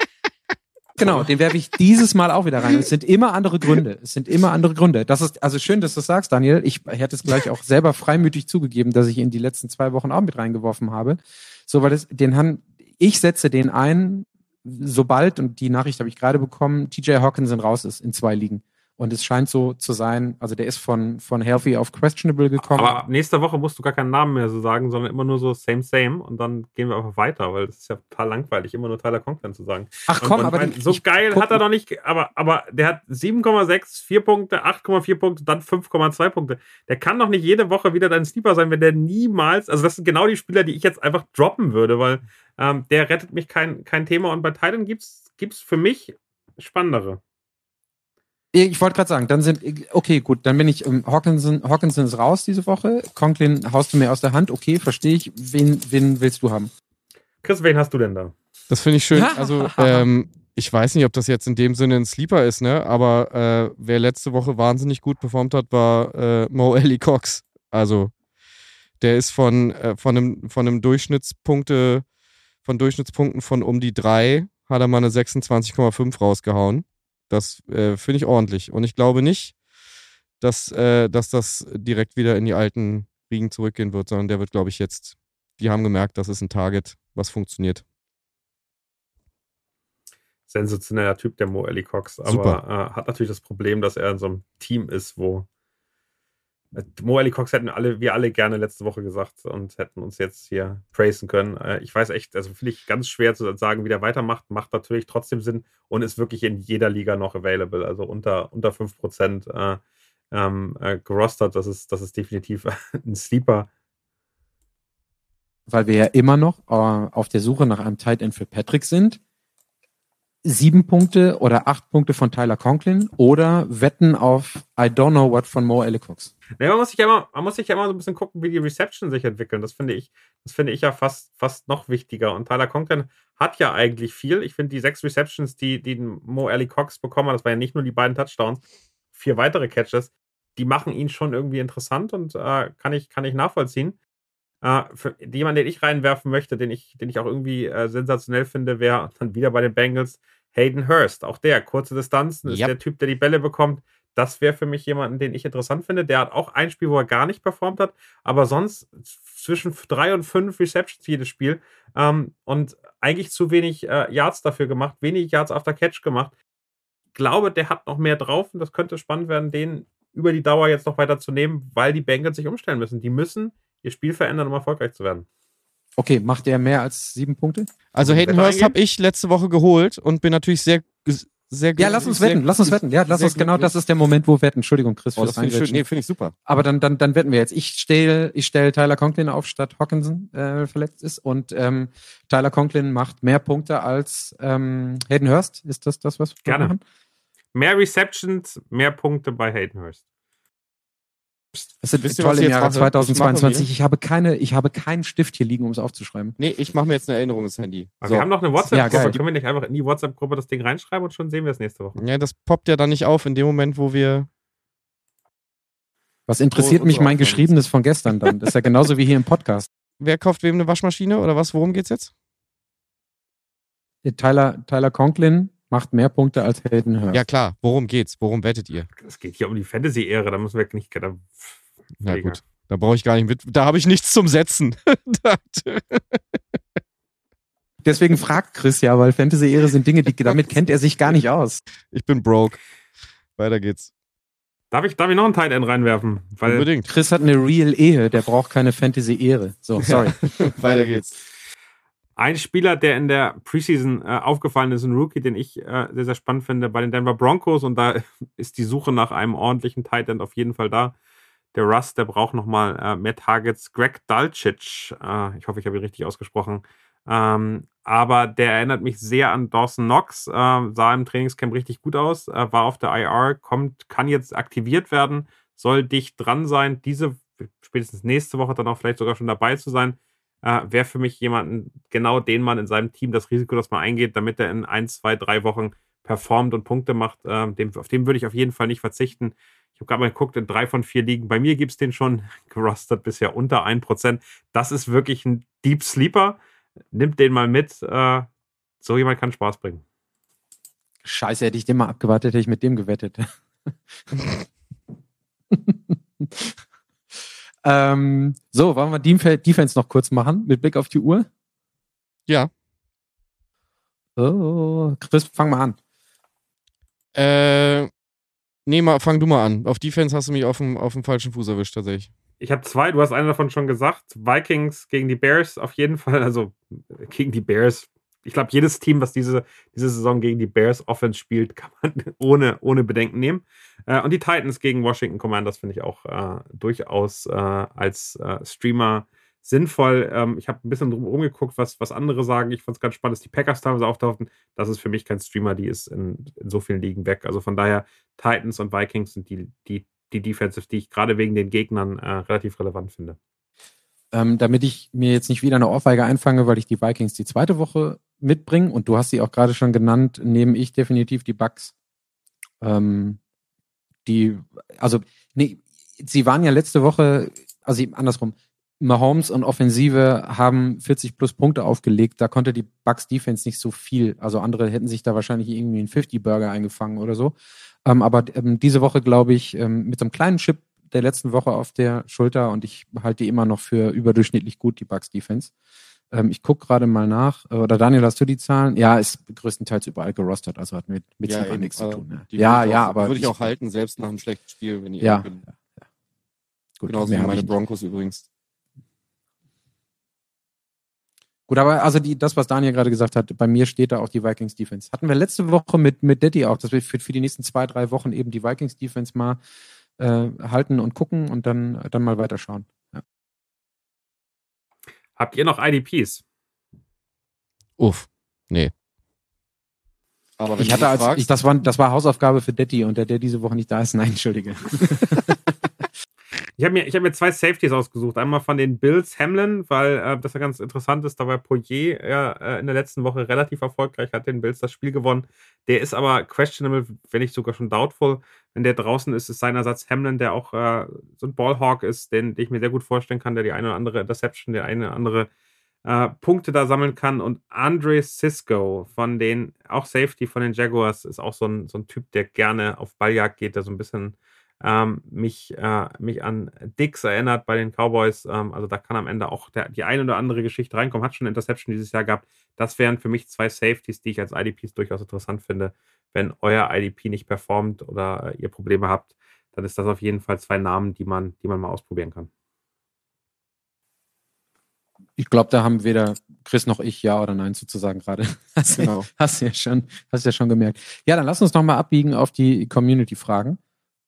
Genau, den werfe ich dieses Mal auch wieder rein. Es sind immer andere Gründe. Es sind immer andere Gründe. Das ist also schön, dass du das sagst, Daniel. Ich hätte es gleich auch selber freimütig zugegeben, dass ich ihn die letzten zwei Wochen auch mit reingeworfen habe. So, weil es den Han, ich setze den ein, sobald und die Nachricht habe ich gerade bekommen, TJ Hawkinson raus ist in zwei Ligen. Und es scheint so zu sein, also der ist von, von healthy auf questionable gekommen. Aber nächste Woche musst du gar keinen Namen mehr so sagen, sondern immer nur so same, same. Und dann gehen wir einfach weiter, weil das ist ja total langweilig, immer nur Tyler Conklin zu sagen. Ach komm, und, aber mein, so geil hat er doch nicht, aber, aber der hat 7,6, 4 Punkte, 8,4 Punkte, dann 5,2 Punkte. Der kann doch nicht jede Woche wieder dein Sleeper sein, wenn der niemals, also das sind genau die Spieler, die ich jetzt einfach droppen würde, weil ähm, der rettet mich kein, kein Thema. Und bei Titan gibt es für mich spannendere. Ich wollte gerade sagen, dann sind, okay, gut, dann bin ich, um, Hawkinson, Hawkinson ist raus diese Woche. Conklin haust du mir aus der Hand, okay, verstehe ich. Wen, wen willst du haben? Chris, wen hast du denn da? Das finde ich schön. Also, ähm, ich weiß nicht, ob das jetzt in dem Sinne ein Sleeper ist, ne? Aber äh, wer letzte Woche wahnsinnig gut performt hat, war äh, Mo Ellie Cox. Also, der ist von, äh, von, einem, von einem Durchschnittspunkte, von Durchschnittspunkten von um die drei, hat er mal eine 26,5 rausgehauen. Das äh, finde ich ordentlich. Und ich glaube nicht, dass, äh, dass das direkt wieder in die alten Riegen zurückgehen wird, sondern der wird, glaube ich, jetzt, die haben gemerkt, das ist ein Target, was funktioniert. Sensationeller Typ, der Mo Ellie Cox, aber äh, hat natürlich das Problem, dass er in so einem Team ist, wo Mo Cox hätten alle, wir alle gerne letzte Woche gesagt und hätten uns jetzt hier praisen können. Äh, ich weiß echt, also finde ich ganz schwer zu sagen, wie der weitermacht. Macht natürlich trotzdem Sinn und ist wirklich in jeder Liga noch available. Also unter, unter 5% äh, ähm, äh, gerostert. Das ist, das ist definitiv ein Sleeper. Weil wir ja immer noch äh, auf der Suche nach einem Tight End für Patrick sind sieben Punkte oder acht Punkte von Tyler Conklin oder wetten auf I don't know what von Mo Cox. Nee, man muss sich ja immer, man muss sich ja immer so ein bisschen gucken, wie die Reception sich entwickeln. Das finde ich, das finde ich ja fast, fast noch wichtiger. Und Tyler Conklin hat ja eigentlich viel. Ich finde die sechs Receptions, die, die Mo Cox bekommen hat, das waren ja nicht nur die beiden Touchdowns, vier weitere Catches, die machen ihn schon irgendwie interessant und äh, kann ich, kann ich nachvollziehen. Uh, für jemanden, den ich reinwerfen möchte, den ich, den ich auch irgendwie äh, sensationell finde, wäre dann wieder bei den Bengals Hayden Hurst. Auch der, kurze Distanzen, ist yep. der Typ, der die Bälle bekommt. Das wäre für mich jemanden, den ich interessant finde. Der hat auch ein Spiel, wo er gar nicht performt hat, aber sonst zwischen drei und fünf Receptions jedes Spiel ähm, und eigentlich zu wenig äh, Yards dafür gemacht, wenig Yards after Catch gemacht. Ich glaube, der hat noch mehr drauf und das könnte spannend werden, den über die Dauer jetzt noch weiter zu nehmen, weil die Bengals sich umstellen müssen. Die müssen ihr Spiel verändern, um erfolgreich zu werden. Okay, macht er mehr als sieben Punkte? Also Hayden Hurst habe ich letzte Woche geholt und bin natürlich sehr sehr Ja, lass uns wetten, lass uns wetten. Ja, lass uns genau, das ist der Moment, wo wir wetten. Entschuldigung, Chris, oh, das finde ich, nee, find ich super. Aber dann, dann, dann wetten wir jetzt. Ich stelle, ich stelle Tyler Conklin auf, statt Hawkinson äh, verletzt ist. Und ähm, Tyler Conklin macht mehr Punkte als ähm, Hayden Hurst. Ist das das, was wir Gerne. machen? Mehr Receptions, mehr Punkte bei Hayden Hurst. Das sind toll im Jahre 2022. Ich, ich, habe keine, ich habe keinen Stift hier liegen, um es aufzuschreiben. Nee, ich mache mir jetzt eine Erinnerung ins Handy. So. Wir haben noch eine WhatsApp-Gruppe. Ja, Können wir nicht einfach in die WhatsApp-Gruppe das Ding reinschreiben und schon sehen wir es nächste Woche? Ja, das poppt ja dann nicht auf in dem Moment, wo wir. Was interessiert mich mein Geschriebenes von gestern dann? Das ist ja genauso wie hier im Podcast. Wer kauft wem eine Waschmaschine oder was? Worum geht's jetzt? Tyler, Tyler Conklin macht mehr Punkte als Hayden Hurst. Ja klar, worum geht's? Worum wettet ihr? Es geht hier um die Fantasy-Ehre, da müssen wir nicht. Da, Na gut, da brauche ich gar nicht mit. Da habe ich nichts zum Setzen. Deswegen fragt Chris ja, weil Fantasy-Ehre sind Dinge, die damit kennt er sich gar nicht aus. Ich bin broke. Weiter geht's. Darf ich, darf ich noch einen Tight End reinwerfen? Weil Unbedingt. Chris hat eine Real Ehe, der braucht keine Fantasy-Ehre. So, sorry. Weiter geht's. Ein Spieler, der in der Preseason äh, aufgefallen ist, ein Rookie, den ich äh, sehr, sehr spannend finde, bei den Denver Broncos. Und da ist die Suche nach einem ordentlichen Tight End auf jeden Fall da. Der Russ, der braucht nochmal äh, mehr Targets. Greg Dalcic, äh, ich hoffe, ich habe ihn richtig ausgesprochen. Ähm, aber der erinnert mich sehr an Dawson Knox, äh, sah im Trainingscamp richtig gut aus, äh, war auf der IR, kommt, kann jetzt aktiviert werden, soll dicht dran sein, diese spätestens nächste Woche dann auch vielleicht sogar schon dabei zu sein äh, wäre für mich jemanden, genau den man in seinem Team das Risiko, das man eingeht, damit er in ein, zwei, drei Wochen performt und Punkte macht, äh, dem, auf den würde ich auf jeden Fall nicht verzichten. Ich habe gerade mal geguckt, in drei von vier Ligen, bei mir gibt es den schon gerostet bisher unter 1%. Das ist wirklich ein Deep Sleeper. Nimmt den mal mit. Äh, so jemand kann Spaß bringen. Scheiße, hätte ich den mal abgewartet, hätte ich mit dem gewettet. Ähm, so, wollen wir Defense noch kurz machen mit Blick auf die Uhr? Ja. Oh, Chris, fang mal an. Äh, nee, mal, fang du mal an. Auf Defense hast du mich auf dem, auf dem falschen Fuß erwischt, tatsächlich. Ich habe zwei, du hast einen davon schon gesagt. Vikings gegen die Bears auf jeden Fall. Also gegen die Bears ich glaube, jedes Team, was diese, diese Saison gegen die Bears Offense spielt, kann man ohne, ohne Bedenken nehmen. Äh, und die Titans gegen Washington Commanders finde ich auch äh, durchaus äh, als äh, Streamer sinnvoll. Ähm, ich habe ein bisschen drum rumgeguckt, was, was andere sagen. Ich fand es ganz spannend, dass die Packers teilweise auftauchten. Das ist für mich kein Streamer, die ist in, in so vielen Ligen weg. Also von daher, Titans und Vikings sind die, die, die Defensive, die ich gerade wegen den Gegnern äh, relativ relevant finde. Ähm, damit ich mir jetzt nicht wieder eine Ohrfeige einfange, weil ich die Vikings die zweite Woche mitbringen und du hast sie auch gerade schon genannt, nehme ich definitiv die Bugs. Ähm, die, also, nee, sie waren ja letzte Woche, also andersrum, Mahomes und Offensive haben 40 plus Punkte aufgelegt, da konnte die Bucks Defense nicht so viel. Also andere hätten sich da wahrscheinlich irgendwie einen 50 Burger eingefangen oder so. Ähm, aber ähm, diese Woche, glaube ich, ähm, mit so einem kleinen Chip der letzten Woche auf der Schulter und ich halte die immer noch für überdurchschnittlich gut, die Bucks Defense. Ähm, ich gucke gerade mal nach. Oder Daniel, hast du die Zahlen? Ja, ist größtenteils überall gerostet, also hat mit, mit ja, nichts zu tun. Ja, ja, ja, auch, aber. Würde ich auch halten, selbst nach einem schlechten Spiel, wenn ihr ja, ja. Gut, Genauso wie meine. Broncos übrigens. Gut, aber also die, das, was Daniel gerade gesagt hat, bei mir steht da auch die Vikings Defense. Hatten wir letzte Woche mit, mit Daddy auch, dass wir für, für die nächsten zwei, drei Wochen eben die Vikings Defense mal äh, halten und gucken und dann, dann mal weiterschauen. Habt ihr noch IDPs? Uff. Nee. Aber wenn Ich hatte als, ich, das war, das war Hausaufgabe für Daddy und der, der diese Woche nicht da ist, nein, entschuldige. Ich habe mir, ich hab mir zwei Safeties ausgesucht. Einmal von den Bills Hamlin, weil äh, das ja ganz interessant ist. Da war Poirier ja, äh, in der letzten Woche relativ erfolgreich, hat den Bills das Spiel gewonnen. Der ist aber questionable, wenn nicht sogar schon doubtful. Wenn der draußen ist, ist sein Ersatz Hamlin, der auch äh, so ein Ballhawk ist, den, den ich mir sehr gut vorstellen kann, der die eine oder andere Interception, der eine oder andere äh, Punkte da sammeln kann. Und Andre Cisco von den, auch Safety von den Jaguars, ist auch so ein, so ein Typ, der gerne auf Balljagd geht, der so ein bisschen ähm, mich, äh, mich an Dix erinnert bei den Cowboys. Ähm, also da kann am Ende auch der, die eine oder andere Geschichte reinkommen. Hat schon eine Interception dieses Jahr gehabt. Das wären für mich zwei Safeties, die ich als IDPs durchaus interessant finde. Wenn euer IDP nicht performt oder ihr Probleme habt, dann ist das auf jeden Fall zwei Namen, die man, die man mal ausprobieren kann. Ich glaube, da haben weder Chris noch ich Ja oder Nein sozusagen gerade. Hast, du- Genau. hast ja schon, hast ja schon gemerkt. Ja, dann lass uns noch mal abbiegen auf die Community-Fragen.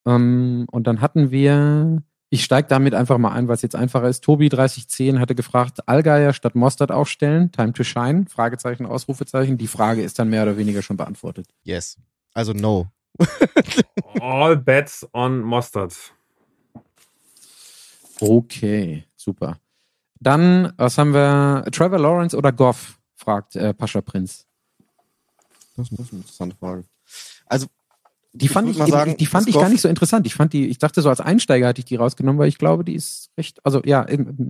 Ähm, und dann hatten wir, ich steige damit einfach mal ein, weil es jetzt einfacher ist. Tobi 3010 hatte gefragt, Allgeier statt Mostert aufstellen, Time to Shine, Fragezeichen, Ausrufezeichen. Die Frage ist dann mehr oder weniger schon beantwortet. yes. Also no. All bets on Mustard. Okay, super. Dann, was haben wir? Trevor Lawrence oder Goff? fragt äh, Pascha Prinz. Das ist eine interessante Frage. Also, Die fand ich, mal sagen, die fand ich gar nicht so interessant. Ich fand die, ich dachte so als Einsteiger hatte ich die rausgenommen, weil ich glaube, die ist recht, also ja,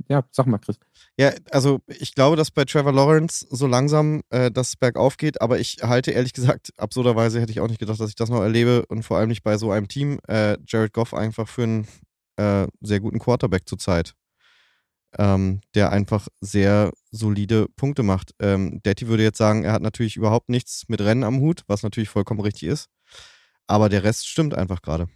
ja, sag mal, Chris. Ja, also ich glaube, dass bei Trevor Lawrence so langsam äh, das bergauf geht, aber ich halte ehrlich gesagt, absurderweise hätte ich auch nicht gedacht, dass ich das noch erlebe und vor allem nicht bei so einem Team, äh, Jared Goff einfach für einen äh, sehr guten Quarterback zurzeit, ähm, der einfach sehr solide Punkte macht. Ähm, Daddy würde jetzt sagen, er hat natürlich überhaupt nichts mit Rennen am Hut, was natürlich vollkommen richtig ist, aber der Rest stimmt einfach gerade.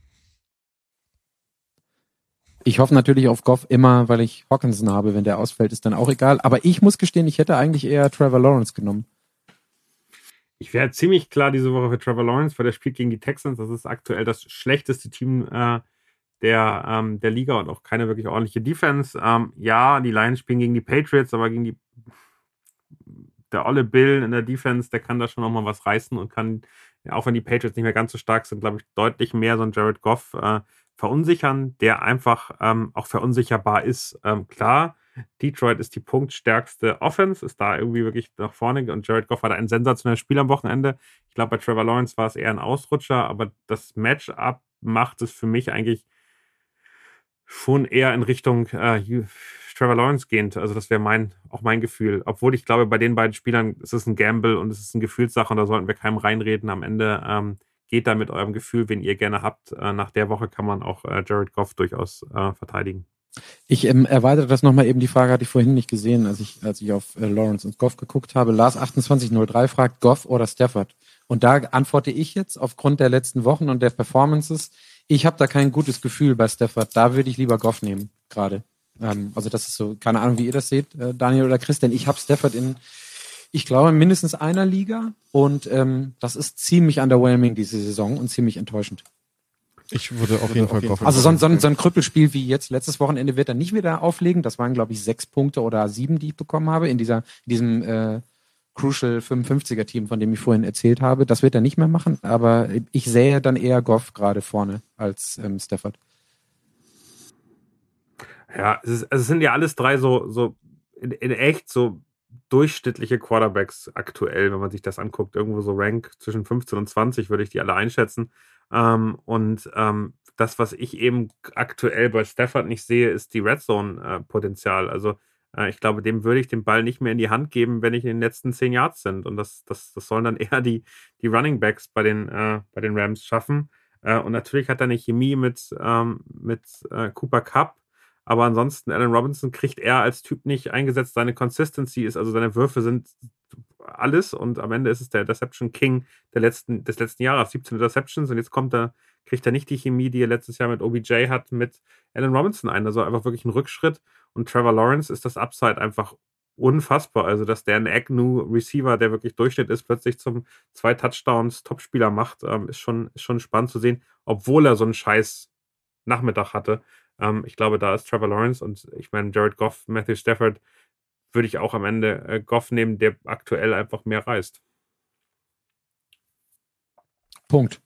Ich hoffe natürlich auf Goff immer, weil ich Hawkinson habe. Wenn der ausfällt, ist dann auch egal. Aber ich muss gestehen, ich hätte eigentlich eher Trevor Lawrence genommen. Ich wäre ziemlich klar diese Woche für Trevor Lawrence, weil der spielt gegen die Texans. Das ist aktuell das schlechteste Team äh, der, ähm, der Liga und auch keine wirklich ordentliche Defense. Ähm, ja, die Lions spielen gegen die Patriots, aber gegen die der olle Bill in der Defense, der kann da schon nochmal was reißen und kann, auch wenn die Patriots nicht mehr ganz so stark sind, glaube ich, deutlich mehr so ein Jared Goff äh, verunsichern, der einfach ähm, auch verunsicherbar ist. Ähm, klar, Detroit ist die punktstärkste Offense, ist da irgendwie wirklich nach vorne und Jared Goff hatte ein sensationelles Spiel am Wochenende. Ich glaube, bei Trevor Lawrence war es eher ein Ausrutscher, aber das Matchup macht es für mich eigentlich schon eher in Richtung äh, Trevor Lawrence gehend. Also das wäre mein, auch mein Gefühl. Obwohl ich glaube, bei den beiden Spielern ist es ein Gamble und es ist eine Gefühlssache und da sollten wir keinem reinreden. Am Ende ähm, geht da mit eurem Gefühl, wen ihr gerne habt. Äh, nach der Woche kann man auch äh, Jared Goff durchaus äh, verteidigen. Ich ähm, erweitere das nochmal eben, die Frage hatte ich vorhin nicht gesehen, als ich, als ich auf äh, Lawrence und Goff geguckt habe. Lars 2803 fragt Goff oder Stafford. Und da antworte ich jetzt aufgrund der letzten Wochen und der Performances, ich habe da kein gutes Gefühl bei Stafford. Da würde ich lieber Goff nehmen, gerade. Ähm, also das ist so, keine Ahnung, wie ihr das seht, äh, Daniel oder Chris, denn ich habe Stafford in, ich glaube, mindestens einer Liga und ähm, das ist ziemlich underwhelming diese Saison und ziemlich enttäuschend. Ich würde auf jeden Fall Goff. Also so ein, so, ein, so ein Krüppelspiel wie jetzt letztes Wochenende wird er nicht wieder auflegen. Das waren, glaube ich, sechs Punkte oder sieben, die ich bekommen habe in dieser, in diesem äh, Crucial 55er Team, von dem ich vorhin erzählt habe. Das wird er nicht mehr machen, aber ich sehe dann eher Goff gerade vorne als ähm, Stafford. Ja, es, ist, also es sind ja alles drei so, so in, in echt so durchschnittliche Quarterbacks aktuell, wenn man sich das anguckt. Irgendwo so Rank zwischen 15 und 20 würde ich die alle einschätzen. Ähm, und ähm, das, was ich eben aktuell bei Stafford nicht sehe, ist die Red Zone-Potenzial. also äh, ich glaube, dem würde ich den Ball nicht mehr in die Hand geben, wenn ich in den letzten 10 Yards sind. Und das, das, das sollen dann eher die, die Running Backs bei den, äh, bei den Rams schaffen. Äh, und natürlich hat er eine Chemie mit, ähm, mit äh, Cooper Cup. Aber ansonsten, Allen Robinson kriegt er als Typ nicht eingesetzt. Seine Consistency ist, also seine Würfe sind alles und am Ende ist es der Interception King der letzten, des letzten Jahres. 17 Interceptions und jetzt kommt er, kriegt er nicht die Chemie, die er letztes Jahr mit OBJ hat, mit Allen Robinson ein. Also einfach wirklich ein Rückschritt. Und Trevor Lawrence ist das Upside einfach unfassbar. Also, dass der ein Agnew-Receiver, der wirklich Durchschnitt ist, plötzlich zum zwei Touchdowns Topspieler macht, ähm, ist, schon, ist schon spannend zu sehen, obwohl er so einen scheiß Nachmittag hatte. Ähm, ich glaube, da ist Trevor Lawrence und ich meine, Jared Goff, Matthew Stafford, würde ich auch am Ende äh, Goff nehmen, der aktuell einfach mehr reißt. Punkt.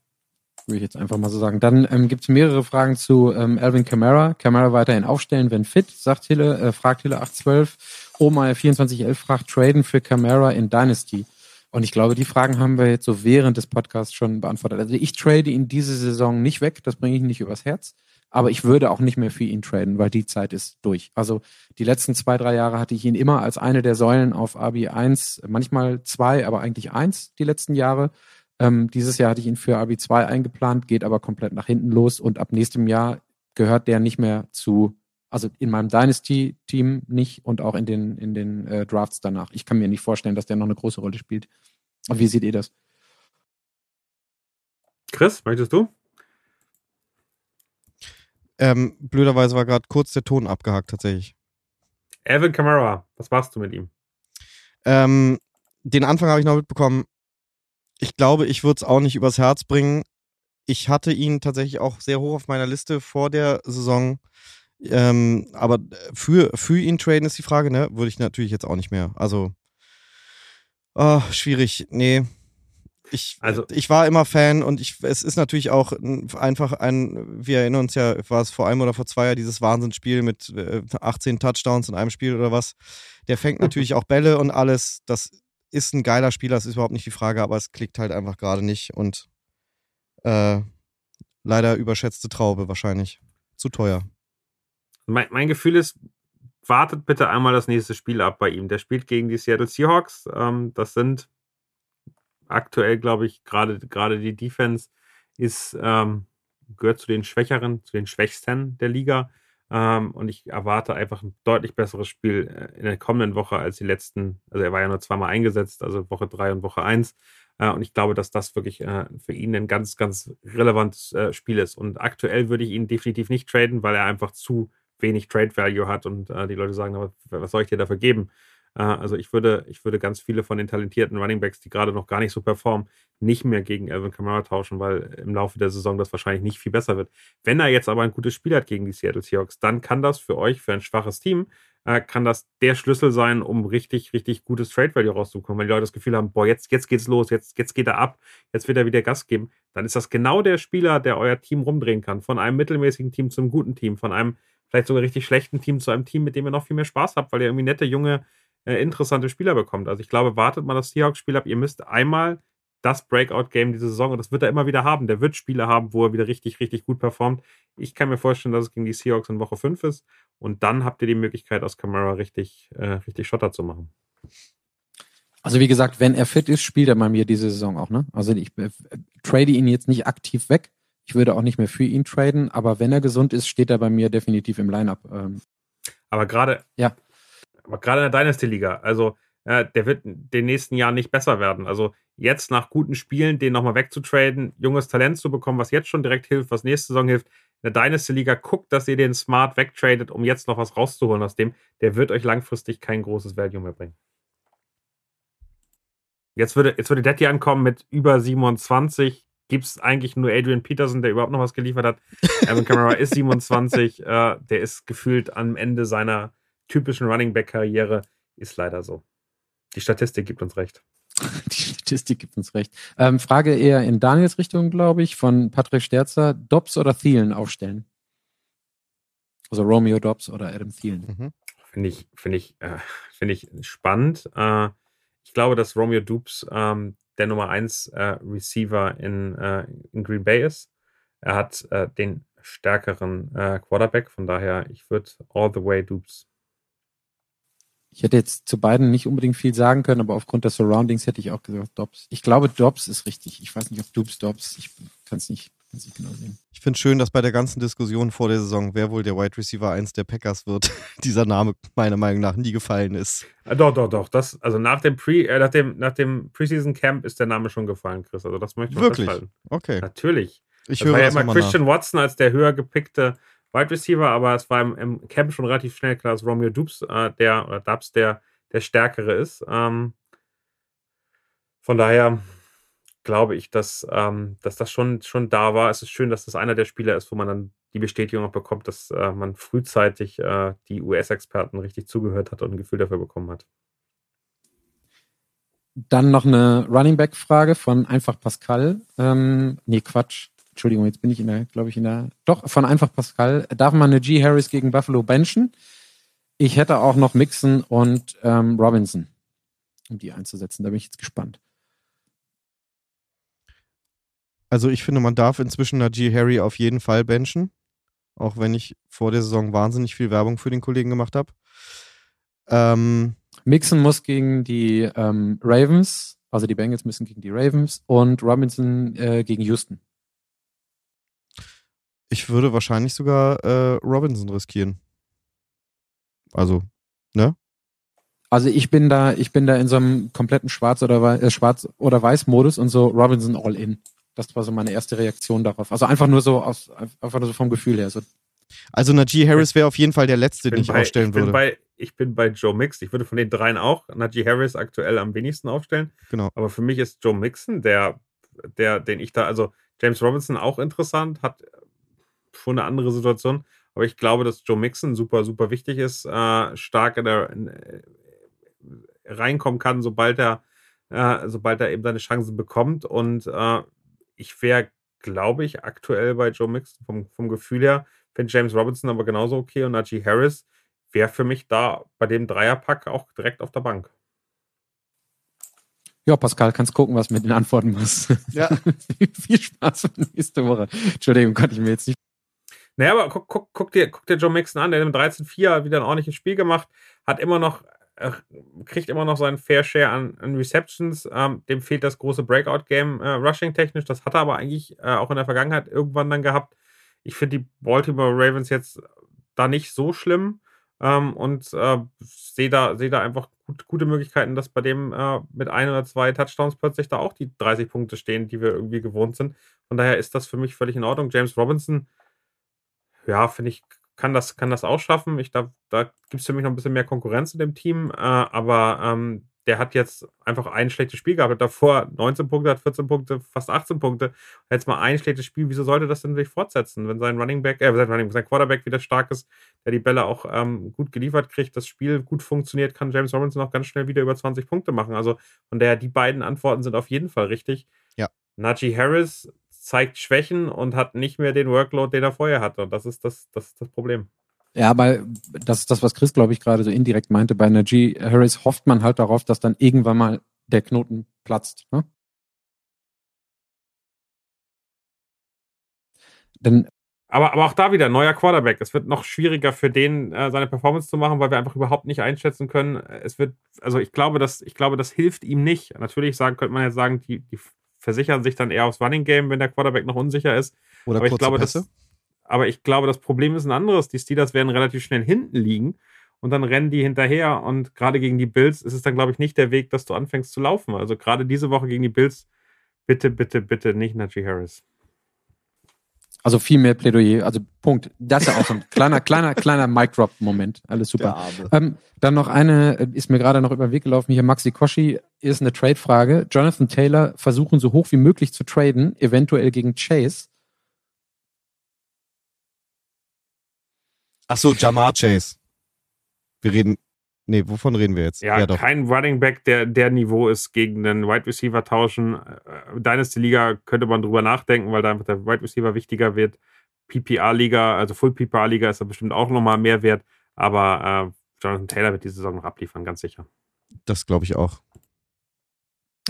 Würde ich jetzt einfach mal so sagen. Dann ähm, gibt es mehrere Fragen zu ähm, Alvin Kamara. Kamara weiterhin aufstellen, wenn fit, sagt Hille, äh, fragt Hille 812. Oma 2411 fragt Traden für Kamara in Dynasty. Und ich glaube, die Fragen haben wir jetzt so während des Podcasts schon beantwortet. Also ich trade ihn diese Saison nicht weg, das bringe ich nicht übers Herz. Aber ich würde auch nicht mehr für ihn traden, weil die Zeit ist durch. Also die letzten zwei, drei Jahre hatte ich ihn immer als eine der Säulen auf AB 1, manchmal zwei, aber eigentlich eins die letzten Jahre. Ähm, dieses Jahr hatte ich ihn für AB 2 eingeplant, geht aber komplett nach hinten los und ab nächstem Jahr gehört der nicht mehr zu, also in meinem Dynasty-Team nicht und auch in den, in den äh, Drafts danach. Ich kann mir nicht vorstellen, dass der noch eine große Rolle spielt. Aber wie seht ihr das? Chris, möchtest du? Ähm, blöderweise war gerade kurz der Ton abgehakt, tatsächlich. Evan Kamara, was machst du mit ihm? Ähm, den Anfang habe ich noch mitbekommen. Ich glaube, ich würde es auch nicht übers Herz bringen. Ich hatte ihn tatsächlich auch sehr hoch auf meiner Liste vor der Saison. Ähm, aber für, für ihn traden ist die Frage, ne? Würde ich natürlich jetzt auch nicht mehr. Also, oh, schwierig. Nee, ich, also, ich war immer Fan und ich, es ist natürlich auch einfach ein, wir erinnern uns ja, war es vor einem oder vor zwei Jahren dieses Wahnsinnsspiel mit 18 äh, Touchdowns in einem Spiel oder was. Der fängt natürlich auch Bälle und alles. Das ist ein geiler Spieler, das ist überhaupt nicht die Frage, aber es klickt halt einfach gerade nicht und äh, leider überschätzte Traube wahrscheinlich. Zu teuer. Mein, mein Gefühl ist, wartet bitte einmal das nächste Spiel ab bei ihm. Der spielt gegen die Seattle Seahawks. Ähm, das sind aktuell, glaube ich, gerade die Defense ist ähm, gehört zu den Schwächeren, zu den Schwächsten der Liga. Ähm, und ich erwarte einfach ein deutlich besseres Spiel äh, in der kommenden Woche als die letzten. Also er war ja nur zweimal eingesetzt, also Woche drei und Woche eins. Äh, und ich glaube, dass das wirklich äh, für ihn ein ganz, ganz relevantes äh, Spiel ist. Und aktuell würde ich ihn definitiv nicht traden, weil er einfach zu wenig Trade Value hat und äh, die Leute sagen, was soll ich dir dafür geben? Äh, also ich würde, ich würde ganz viele von den talentierten Runningbacks, die gerade noch gar nicht so performen, nicht mehr gegen Alvin Kamara tauschen, weil im Laufe der Saison das wahrscheinlich nicht viel besser wird. Wenn er jetzt aber ein gutes Spiel hat gegen die Seattle Seahawks, dann kann das für euch, für ein schwaches Team, äh, kann das der Schlüssel sein, um richtig, richtig gutes Trade Value rauszukommen. Wenn die Leute das Gefühl haben, boah, jetzt, jetzt geht's los, jetzt, jetzt geht er ab, jetzt wird er wieder Gas geben, dann ist das genau der Spieler, der euer Team rumdrehen kann. Von einem mittelmäßigen Team zum guten Team, von einem vielleicht sogar richtig schlechten Team zu einem Team, mit dem ihr noch viel mehr Spaß habt, weil ihr irgendwie nette, junge, interessante Spieler bekommt. Also ich glaube, wartet mal das Seahawks-Spiel ab. Ihr müsst einmal das Breakout-Game diese Saison und das wird er immer wieder haben. Der wird Spiele haben, wo er wieder richtig, richtig gut performt. Ich kann mir vorstellen, dass es gegen die Seahawks in Woche 5 ist und dann habt ihr die Möglichkeit, aus Camara richtig, äh, richtig Schotter zu machen. Also wie gesagt, wenn er fit ist, spielt er bei mir diese Saison auch. Ne? Also ich äh, trade ihn jetzt nicht aktiv weg. Ich würde auch nicht mehr für ihn traden, aber wenn er gesund ist, steht er bei mir definitiv im Lineup. Ähm. Aber gerade ja gerade in der Dynasty-Liga, also äh, der wird in den nächsten Jahren nicht besser werden. Also jetzt nach guten Spielen, den nochmal wegzutraden, junges Talent zu bekommen, was jetzt schon direkt hilft, was nächste Saison hilft. In der Dynasty-Liga guckt, dass ihr den smart wegtradet, um jetzt noch was rauszuholen aus dem. Der wird euch langfristig kein großes Value mehr bringen. Jetzt würde, jetzt würde Daddy ankommen mit über 27. Gibt es eigentlich nur Adrian Peterson, der überhaupt noch was geliefert hat? Evan Kamara ist 27. Äh, der ist gefühlt am Ende seiner typischen Running Back-Karriere ist leider so. Die Statistik gibt uns recht. Die Statistik gibt uns recht. Ähm, Frage eher in Daniels Richtung, glaube ich, von Patrick Sterzer. Dobbs oder Thielen aufstellen? Also Romeo Dobbs oder Adam Thielen. Mhm. Finde ich, finde ich, äh, finde ich spannend. Äh, ich glaube, dass Romeo Dubes ähm, der Nummer 1 äh, Receiver in, äh, in Green Bay ist. Er hat äh, den stärkeren äh, Quarterback, von daher, ich würde all the way Dubes ich hätte jetzt zu beiden nicht unbedingt viel sagen können, aber aufgrund der Surroundings hätte ich auch gesagt Dobbs. Ich glaube, Dobbs ist richtig. Ich weiß nicht, ob Dubs Dobbs. Ich kann es nicht, nicht genau sehen. Ich finde schön, dass bei der ganzen Diskussion vor der Saison, wer wohl der Wide Receiver 1 der Packers wird, dieser Name meiner Meinung nach nie gefallen ist. Ja, doch, doch, doch. Das, also nach dem, Pre, äh, nach dem, nach dem Preseason Camp ist der Name schon gefallen, Chris. Also das möchte ich Wirklich? Festhalten. Okay. Natürlich. Ich das höre war ja immer Christian nach. Watson als der höher gepickte Wide Receiver, aber es war im, im Camp schon relativ schnell klar, dass Romeo Dubs äh, der oder Dubs der, der stärkere ist. Ähm, von daher glaube ich, dass, ähm, dass das schon, schon da war. Es ist schön, dass das einer der Spieler ist, wo man dann die Bestätigung auch bekommt, dass äh, man frühzeitig äh, die US-Experten richtig zugehört hat und ein Gefühl dafür bekommen hat. Dann noch eine Running Back Frage von einfach Pascal. Ähm, nee, Quatsch. Entschuldigung, jetzt bin ich in der, glaube ich, in der, doch, von einfach Pascal. Darf man eine G. Harris gegen Buffalo benchen? Ich hätte auch noch Mixon und ähm, Robinson, um die einzusetzen. Da bin ich jetzt gespannt. Also ich finde, man darf inzwischen Najee Harry auf jeden Fall benchen. Auch wenn ich vor der Saison wahnsinnig viel Werbung für den Kollegen gemacht habe. Ähm, Mixon muss gegen die ähm, Ravens, also die Bengals müssen gegen die Ravens und Robinson äh, gegen Houston. Ich würde wahrscheinlich sogar äh, Robinson riskieren. Also, ne? Also ich bin da, ich bin da in so einem kompletten Schwarz oder Wei- äh, Schwarz oder Weiß Modus und so Robinson all in. Das war so meine erste Reaktion darauf. Also einfach nur so aus, einfach nur so vom Gefühl her. So, Also Najee Harris wäre auf jeden Fall der Letzte, den ich bei, aufstellen ich würde. Bei, ich bin bei Joe Mixon. Ich würde von den dreien auch Najee Harris aktuell am wenigsten aufstellen. Genau. Aber für mich ist Joe Mixon der, der, den ich da, also James Robinson auch interessant, hat schon eine andere Situation. Aber ich glaube, dass Joe Mixon super, super wichtig ist, äh, stark in der, in, äh, reinkommen kann, sobald er, äh, sobald er eben seine Chancen bekommt. Und äh, ich wäre, glaube ich, aktuell bei Joe Mixon vom, vom Gefühl her, finde James Robinson aber genauso okay und Najee Harris wäre für mich da bei dem Dreierpack auch direkt auf der Bank. ja, Pascal, kannst gucken, was mit den Antworten machst. Ja. Viel Spaß für nächste Woche. Entschuldigung, konnte ich mir jetzt nicht. Naja, aber guck, guck, guck, dir, guck dir Joe Mixon an, der im 13-4 wieder ein ordentliches Spiel gemacht, hat immer noch, äh, kriegt immer noch seinen Fair Share an, an Receptions. Ähm, dem fehlt das große Breakout-Game äh, Rushing-technisch. Das hat er aber eigentlich äh, auch in der Vergangenheit irgendwann dann gehabt. Ich finde die Baltimore Ravens jetzt da nicht so schlimm ähm, und äh, sehe da, seh da einfach gut, gute Möglichkeiten, dass bei dem äh, mit ein oder zwei Touchdowns plötzlich da auch die 30 Punkte stehen, die wir irgendwie gewohnt sind. Von daher ist das für mich völlig in Ordnung. James Robinson, ja, finde ich, kann das, kann das auch schaffen. Ich, da da gibt es für mich noch ein bisschen mehr Konkurrenz in dem Team, äh, aber ähm, der hat jetzt einfach ein schlechtes Spiel gehabt. Davor 19 Punkte, hat 14 Punkte, fast 18 Punkte. Jetzt mal ein schlechtes Spiel. Wieso sollte das denn sich fortsetzen? Wenn sein Running Back, äh, sein, Running, sein Quarterback wieder stark ist, der die Bälle auch ähm, gut geliefert kriegt, das Spiel gut funktioniert, kann James Robinson auch ganz schnell wieder über 20 Punkte machen. Also von daher, die beiden Antworten sind auf jeden Fall richtig. Ja. Najee Harris zeigt Schwächen und hat nicht mehr den Workload, den er vorher hatte. Und das ist das, das, ist das Problem. Ja, aber das ist das, was Chris, glaube ich, gerade so indirekt meinte. Bei Najee Harris hofft man halt darauf, dass dann irgendwann mal der Knoten platzt. Ne? Denn Aber, aber auch da wieder neuer Quarterback. Es wird noch schwieriger für den, äh, seine Performance zu machen, weil wir einfach überhaupt nicht einschätzen können. Es wird, also ich glaube, das, ich glaube, das hilft ihm nicht. Natürlich sagen, könnte man jetzt sagen, die, die versichern sich dann eher aufs Running Game, wenn der Quarterback noch unsicher ist. Oder aber ich kurze glaube, Pässe. das, aber ich glaube, das Problem ist ein anderes. Die Steelers werden relativ schnell hinten liegen und dann rennen die hinterher. Und gerade gegen die Bills ist es dann, glaube ich, nicht der Weg, dass du anfängst zu laufen. Also gerade diese Woche gegen die Bills, bitte, bitte, bitte nicht Najee Harris. Also viel mehr Plädoyer, also Punkt. Das ist ja auch so ein kleiner, kleiner, kleiner Mic-Drop-Moment. Alles super. Ähm, dann noch eine, äh, ist mir gerade noch über den Weg gelaufen, hier Maxi Koschi, ist eine Trade-Frage. Jonathan Taylor versuchen so hoch wie möglich zu traden, eventuell gegen Chase. Ach so, Jamar Chase. Wir reden. Nee, wovon reden wir jetzt? Ja, kein Running Back, der der Niveau ist, gegen einen Wide Receiver tauschen. Äh, Dynasty Liga könnte man drüber nachdenken, weil da einfach der Wide Receiver wichtiger wird. PPR Liga, also Full PPR Liga ist da bestimmt auch nochmal mehr wert. Aber äh, Jonathan Taylor wird diese Saison noch abliefern, ganz sicher. Das glaube ich auch.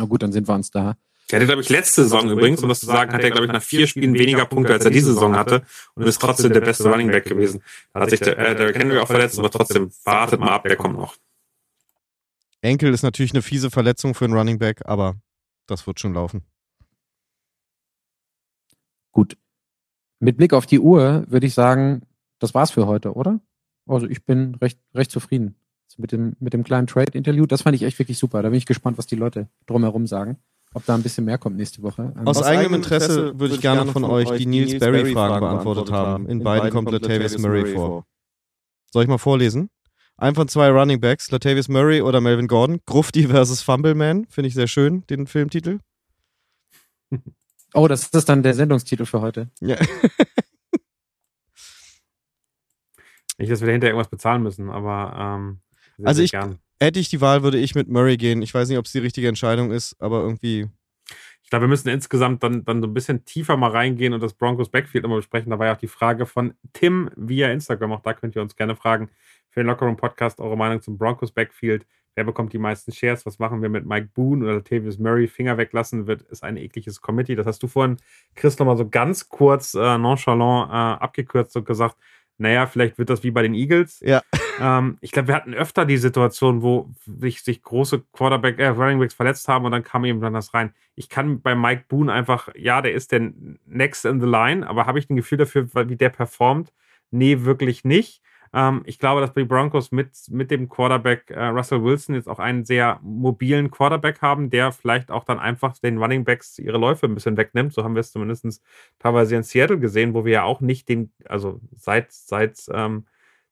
Na gut, dann sind wir uns da. Der hatte, glaube ich, letzte Saison übrigens, um das zu sagen, hat er, glaube ich, nach vier Spielen weniger Punkte, als er diese Saison hatte und ist trotzdem der beste Running Back gewesen. Da hat sich der, äh, der kennen wir auch verletzt, aber trotzdem, wartet mal ab, der kommt noch. Enkel ist natürlich eine fiese Verletzung für einen Running Back, aber das wird schon laufen. Gut. Mit Blick auf die Uhr würde ich sagen, das war's für heute, oder? Also ich bin recht, recht zufrieden mit dem, mit dem kleinen Trade-Interview. Das fand ich echt wirklich super. Da bin ich gespannt, was die Leute drumherum sagen. ob da ein bisschen mehr kommt nächste Woche. Aus, aus, eigenem Interesse würde ich gerne von euch die Niels Barry-Fragen beantwortet haben. In, beiden kommt Latavius Murray vor. Soll ich mal vorlesen? Ein von zwei Running Backs, Latavius Murray oder Melvin Gordon. Grufti versus Fumbleman, finde ich sehr schön, den Filmtitel. Oh, das ist dann der Sendungstitel für heute. Ja. Nicht, dass wir dahinter irgendwas bezahlen müssen, aber ähm, also ich, gern. hätte ich die Wahl, würde ich mit Murray gehen. Ich weiß nicht, ob es die richtige Entscheidung ist, aber irgendwie. Ich glaube, wir müssen insgesamt dann, dann so ein bisschen tiefer mal reingehen und das Broncos Backfield immer besprechen. Da war ja auch die Frage von Tim via Instagram. Auch da könnt ihr uns gerne fragen für den Lockerroom Podcast eure Meinung zum Broncos Backfield. Wer bekommt die meisten Shares? Was machen wir mit Mike Boone oder Latavius Murray? Finger weglassen wird, ist ein ekliges Committee. Das hast du vorhin, Chris, nochmal so ganz kurz äh, nonchalant äh, abgekürzt und gesagt, naja, vielleicht wird das wie bei den Eagles. Ja. Ähm, ich glaube, wir hatten öfter die Situation, wo sich, sich große Quarterback, äh, Runningbacks verletzt haben und dann kam eben dann das rein. Ich kann bei Mike Boone einfach, ja, der ist der next in the line, aber habe ich ein Gefühl dafür, wie der performt? Nee, wirklich nicht. Ähm, ich glaube, dass die Broncos mit, mit dem Quarterback äh, Russell Wilson jetzt auch einen sehr mobilen Quarterback haben, der vielleicht auch dann einfach den Running Backs ihre Läufe ein bisschen wegnimmt. So haben wir es zumindest teilweise in Seattle gesehen, wo wir ja auch nicht den, also seit, seit ähm,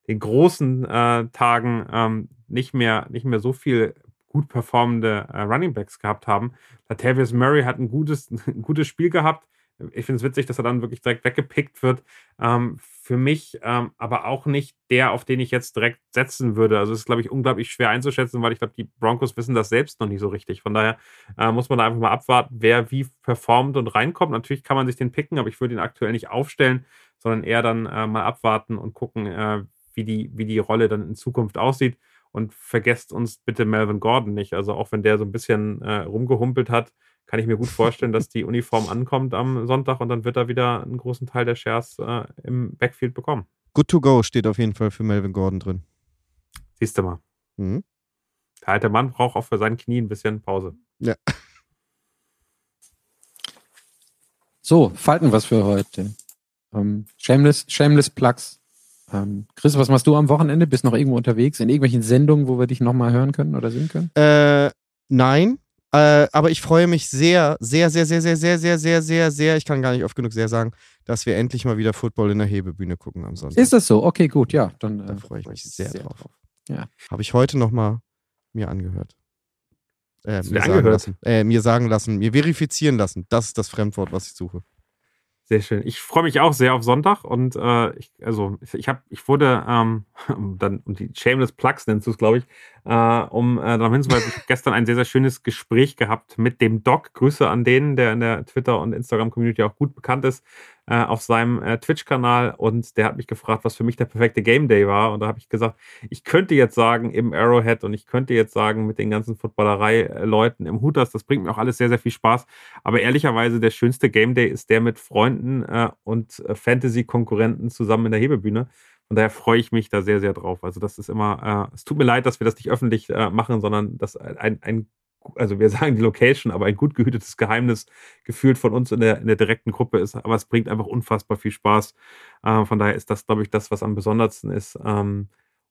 den großen äh, Tagen ähm, nicht, mehr, nicht mehr so viel gut performende äh, Running Backs gehabt haben. Latavius Murray hat ein gutes, ein gutes Spiel gehabt ich finde es witzig, dass er dann wirklich direkt weggepickt wird. Ähm, für mich ähm, aber auch nicht der, auf den ich jetzt direkt setzen würde. Also es ist, glaube ich, unglaublich schwer einzuschätzen, weil ich glaube, die Broncos wissen das selbst noch nicht so richtig. Von daher äh, muss man da einfach mal abwarten, wer wie performt und reinkommt. Natürlich kann man sich den picken, aber ich würde ihn aktuell nicht aufstellen, sondern eher dann äh, mal abwarten und gucken, äh, wie, die, wie die Rolle dann in Zukunft aussieht. Und vergesst uns bitte Melvin Gordon nicht. Also auch wenn der so ein bisschen äh, rumgehumpelt hat, kann ich mir gut vorstellen, dass die Uniform ankommt am Sonntag und dann wird er wieder einen großen Teil der Shares äh, im Backfield bekommen. Good to go steht auf jeden Fall für Melvin Gordon drin. Siehst du mal. Mhm. Der alte Mann braucht auch für sein Knie ein bisschen Pause. Ja. So, Falten was für heute. Ähm, shameless, shameless Plugs. Ähm, Chris, was machst du am Wochenende? Bist noch irgendwo unterwegs? In irgendwelchen Sendungen, wo wir dich nochmal hören können oder sehen können? Äh, nein, äh, aber ich freue mich sehr, sehr, sehr, sehr, sehr, sehr, sehr, sehr, sehr, sehr, ich kann gar nicht oft genug sehr sagen, dass wir endlich mal wieder Football in der Hebebühne gucken am Sonntag. Ist das so? Okay, gut, ja. Dann da äh, freue ich mich sehr, sehr drauf. drauf. Ja. Habe ich heute nochmal mir angehört. Äh, mir, sagen lassen, äh, mir sagen lassen, mir verifizieren lassen. Das ist das Fremdwort, was ich suche. Sehr schön. Ich freue mich auch sehr auf Sonntag und äh, ich, also ich habe, ich wurde ähm, dann um die Shameless Plugs nennst du es, glaube ich, äh, um äh, darauf hinzuweisen, ich habe gestern ein sehr sehr schönes Gespräch gehabt mit dem Doc. Grüße an den, der in der Twitter und Instagram Community auch gut bekannt ist äh, auf seinem äh, Twitch-Kanal und der hat mich gefragt, was für mich der perfekte Game Day war. Und da habe ich gesagt, ich könnte jetzt sagen im Arrowhead und ich könnte jetzt sagen mit den ganzen Footballerei-Leuten im Hooters, das bringt mir auch alles sehr, sehr viel Spaß. Aber ehrlicherweise der schönste Game Day ist der mit Freunden äh, und äh, Fantasy-Konkurrenten zusammen in der Hebebühne. Und daher freue ich mich da sehr, sehr drauf. Also das ist immer, äh, es tut mir leid, dass wir das nicht öffentlich äh, machen, sondern das ein, ein also wir sagen die Location, aber ein gut gehütetes Geheimnis gefühlt von uns in der, in der direkten Gruppe ist. Aber es bringt einfach unfassbar viel Spaß. Äh, von daher ist das, glaube ich, das, was am besondersten ist. Ähm,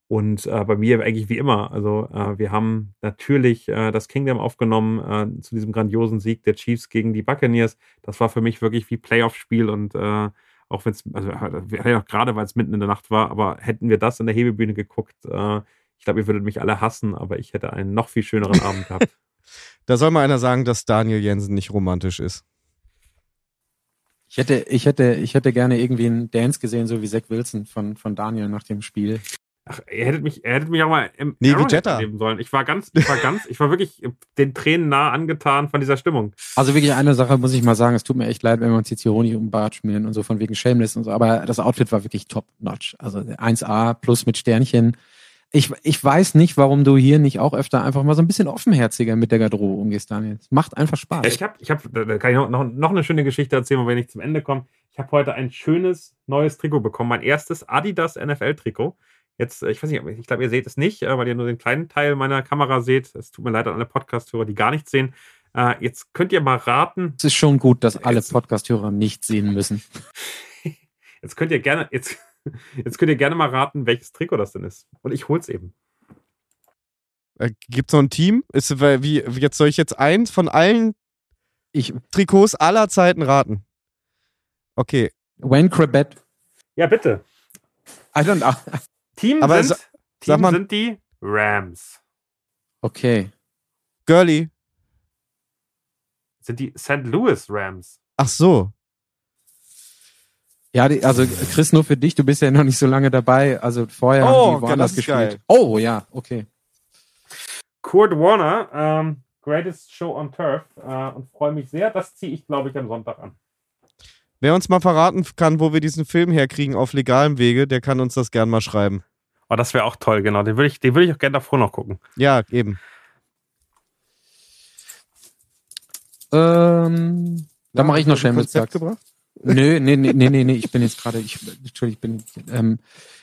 und äh, bei mir eigentlich wie immer. Also äh, wir haben natürlich äh, das Kingdom aufgenommen äh, zu diesem grandiosen Sieg der Chiefs gegen die Buccaneers. Das war für mich wirklich wie Playoff-Spiel und äh, auch wenn es, also ja, gerade weil es mitten in der Nacht war, aber hätten wir das in der Hebebühne geguckt, ich glaube, ihr würdet mich alle hassen, aber ich hätte einen noch viel schöneren Abend gehabt. Da soll mal einer sagen, dass Daniel Jensen nicht romantisch ist. Ich hätte, ich hätte, ich hätte gerne irgendwie einen Dance gesehen, so wie Zach Wilson von, von Daniel nach dem Spiel. Ach, ihr hättet mich, ihr hättet mich auch mal im nee, erleben sollen. Ich war ganz, ich war ganz, ich war wirklich den Tränen nah angetan von dieser Stimmung. Also wirklich eine Sache muss ich mal sagen, es tut mir echt leid, wenn wir uns jetzt hier Honig um Bart schmieren und so von wegen Shameless und so, aber das Outfit war wirklich top notch. Also 1A plus mit Sternchen ich, ich weiß nicht, warum du hier nicht auch öfter einfach mal so ein bisschen offenherziger mit der Garderobe umgehst, Daniel. Es macht einfach Spaß. Ich habe, ich hab, da kann ich noch, noch eine schöne Geschichte erzählen, wenn ich zum Ende komme. Ich habe heute ein schönes neues Trikot bekommen. Mein erstes Adidas NFL-Trikot. Jetzt, ich weiß nicht, ich glaube, ihr seht es nicht, äh, weil ihr nur den kleinen Teil meiner Kamera seht. Es tut mir leid an alle Podcast-Hörer, die gar nichts sehen. Äh, jetzt könnt ihr mal raten. Es ist schon gut, dass alle Podcast-Hörer nicht sehen müssen. Jetzt könnt ihr gerne, jetzt, Jetzt könnt ihr gerne mal raten, welches Trikot das denn ist. Und ich hol's eben. Äh, Gibt es noch ein Team? Ist, wie, jetzt soll ich jetzt eins von allen Ich, Trikots aller Zeiten raten. Okay. Wayne Crabette. Ja, bitte. I don't know. Team, Aber sind, sa- Team sag mal- sind die Rams. Okay. Girly. Sind die St. Louis Rams. Ach so. Ja, die, also Chris, nur für dich, du bist ja noch nicht so lange dabei. Also vorher Oh, haben die ja, woanders gespielt. geil. Oh ja, okay. Kurt Warner, ähm, Greatest Show on Turf. Äh, und freue mich sehr. Das ziehe ich, glaube ich, am Sonntag an. Wer uns mal verraten kann, wo wir diesen Film herkriegen auf legalem Wege, der kann uns das gern mal schreiben. Oh, das wäre auch toll, genau. Den würde ich, den würde ich auch gerne davor noch gucken. Ja, eben. Ähm, da mache ich noch ein Konzept Plugs. gebracht? Nö, nee, nee, nee, nee, nee, ich bin jetzt gerade, ich, Entschuldigung, ich bin, ähm,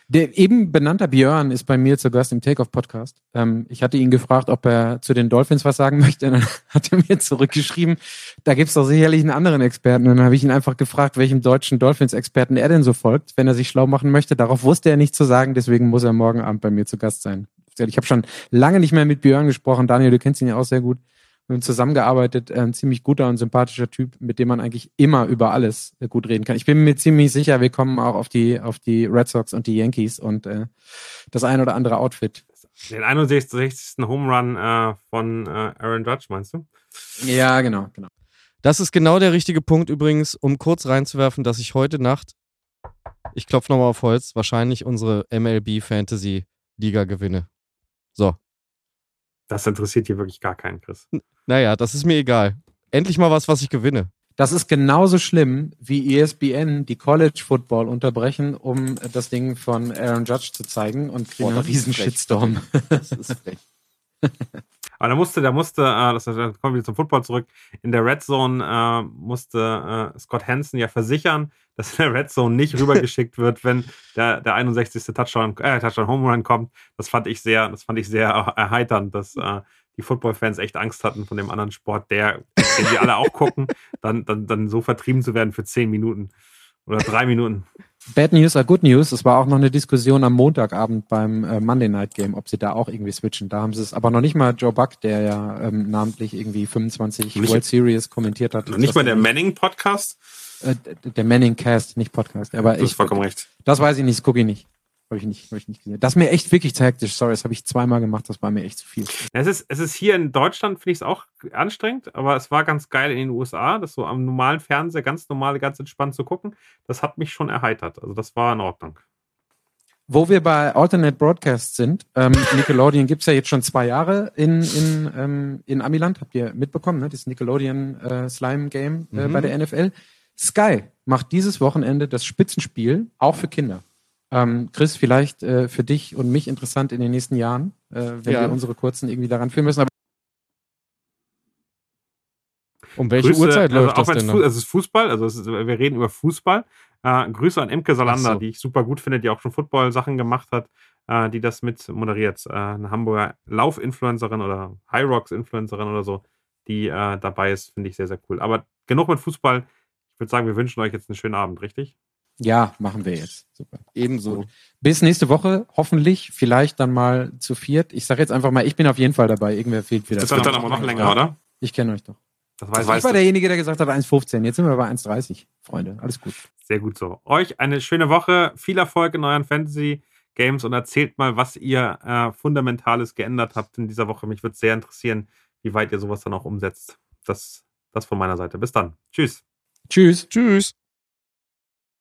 der eben benannter Björn ist bei mir zu Gast im Takeoff-Podcast. Ähm, ich hatte ihn gefragt, ob er zu den Dolphins was sagen möchte. Und dann hat er mir zurückgeschrieben, da gibt's doch sicherlich einen anderen Experten. Und dann habe ich ihn einfach gefragt, welchem deutschen Dolphins-Experten er denn so folgt, wenn er sich schlau machen möchte. Darauf wusste er nicht zu sagen, deswegen muss er morgen Abend bei mir zu Gast sein. Ich habe schon lange nicht mehr mit Björn gesprochen. Daniel, du kennst ihn ja auch sehr gut. Wir haben zusammengearbeitet, ein ziemlich guter und sympathischer Typ, mit dem man eigentlich immer über alles äh, gut reden kann. Ich bin mir ziemlich sicher, wir kommen auch auf die, auf die Red Sox und die Yankees und äh, das ein oder andere Outfit. Den 61. Home Run äh, von äh, Aaron Judge, meinst du? Ja, genau, genau. Das ist genau der richtige Punkt übrigens, um kurz reinzuwerfen, dass ich heute Nacht, ich klopfe nochmal auf Holz, wahrscheinlich unsere MLB Fantasy Liga gewinne. So. Das interessiert hier wirklich gar keinen, Chris. Naja, das ist mir egal. Endlich mal was, was ich gewinne. Das ist genauso schlimm, wie ESPN die College Football unterbrechen, um das Ding von Aaron Judge zu zeigen und kriegen Boah, einen riesen. Shitstorm. Das ist frech. Aber da musste, da musste, äh, das da kommen wir wieder zum Football zurück. In der Red Zone äh, musste äh, Scott Hansen ja versichern, dass in der Red Zone nicht rübergeschickt wird, wenn der, der 61. Touchdown, äh, Touchdown Home Run kommt. Das fand ich sehr, das fand ich sehr erheiternd, dass äh, die Football-Fans echt Angst hatten von dem anderen Sport, der, den sie alle auch gucken, dann, dann, dann so vertrieben zu werden für zehn Minuten oder drei Minuten. Bad News are Good News. Es war auch noch eine Diskussion am Montagabend beim äh, Monday Night Game, ob sie da auch irgendwie switchen. Da haben sie es aber noch nicht mal Joe Buck, der ja ähm, namentlich irgendwie 25 Nicht- World Series kommentiert hat. Nicht mal der Manning-Podcast? äh, der Manning Cast, nicht Podcast. Aber Du hast ich, vollkommen recht. das weiß ich nicht, das gucke ich nicht. Habe ich nicht, habe ich nicht gesehen. Das ist mir echt wirklich zu hektisch. Sorry, das habe ich zweimal gemacht. Das war mir echt zu viel. Es ist, es ist hier in Deutschland, finde ich es auch anstrengend, aber es war ganz geil in den USA, das so am normalen Fernseher ganz normal, ganz entspannt zu gucken. Das hat mich schon erheitert. Also das war in Ordnung. Wo wir bei Alternate Broadcast sind, ähm, Nickelodeon gibt's ja jetzt schon zwei Jahre in, in, ähm, in Amiland, habt ihr mitbekommen, ne? das Nickelodeon äh, Slime Game äh, Mhm. bei der NFL. Sky macht dieses Wochenende das Spitzenspiel, auch für Kinder. Ähm, Chris, vielleicht äh, für dich und mich interessant in den nächsten Jahren, äh, wenn Ja. wir unsere kurzen irgendwie daran führen müssen. Aber Um welche Grüße, Uhrzeit also läuft auch das denn? Fu- noch? Also es ist Fußball, also es ist, wir reden über Fußball. Äh, Grüße an Imke Salander, so. die ich super gut finde, die auch schon Football-Sachen gemacht hat, äh, die das mit moderiert. Äh, eine Hamburger Lauf-Influencerin oder High Rocks-Influencerin oder so, die äh, dabei ist, finde ich sehr, sehr cool. Aber genug mit Fußball. Ich würde sagen, wir wünschen euch jetzt einen schönen Abend, richtig? Ja, machen wir jetzt. Super. Ebenso. Bis nächste Woche, hoffentlich, vielleicht dann mal zu viert. Ich sage jetzt einfach mal, ich bin auf jeden Fall dabei. Irgendwer fehlt wieder. Das wird dann aber noch länger, oder? Ich kenne euch doch. Das Ich weiß war ich. derjenige, der gesagt hat 1,15. Jetzt sind wir bei 1,30. Freunde, alles gut. Sehr gut so. Euch eine schöne Woche, viel Erfolg in euren Fantasy-Games und erzählt mal, was ihr äh, Fundamentales geändert habt in dieser Woche. Mich würde sehr interessieren, wie weit ihr sowas dann auch umsetzt. Das, das von meiner Seite. Bis dann. Tschüss. Tschüss. Tschüss.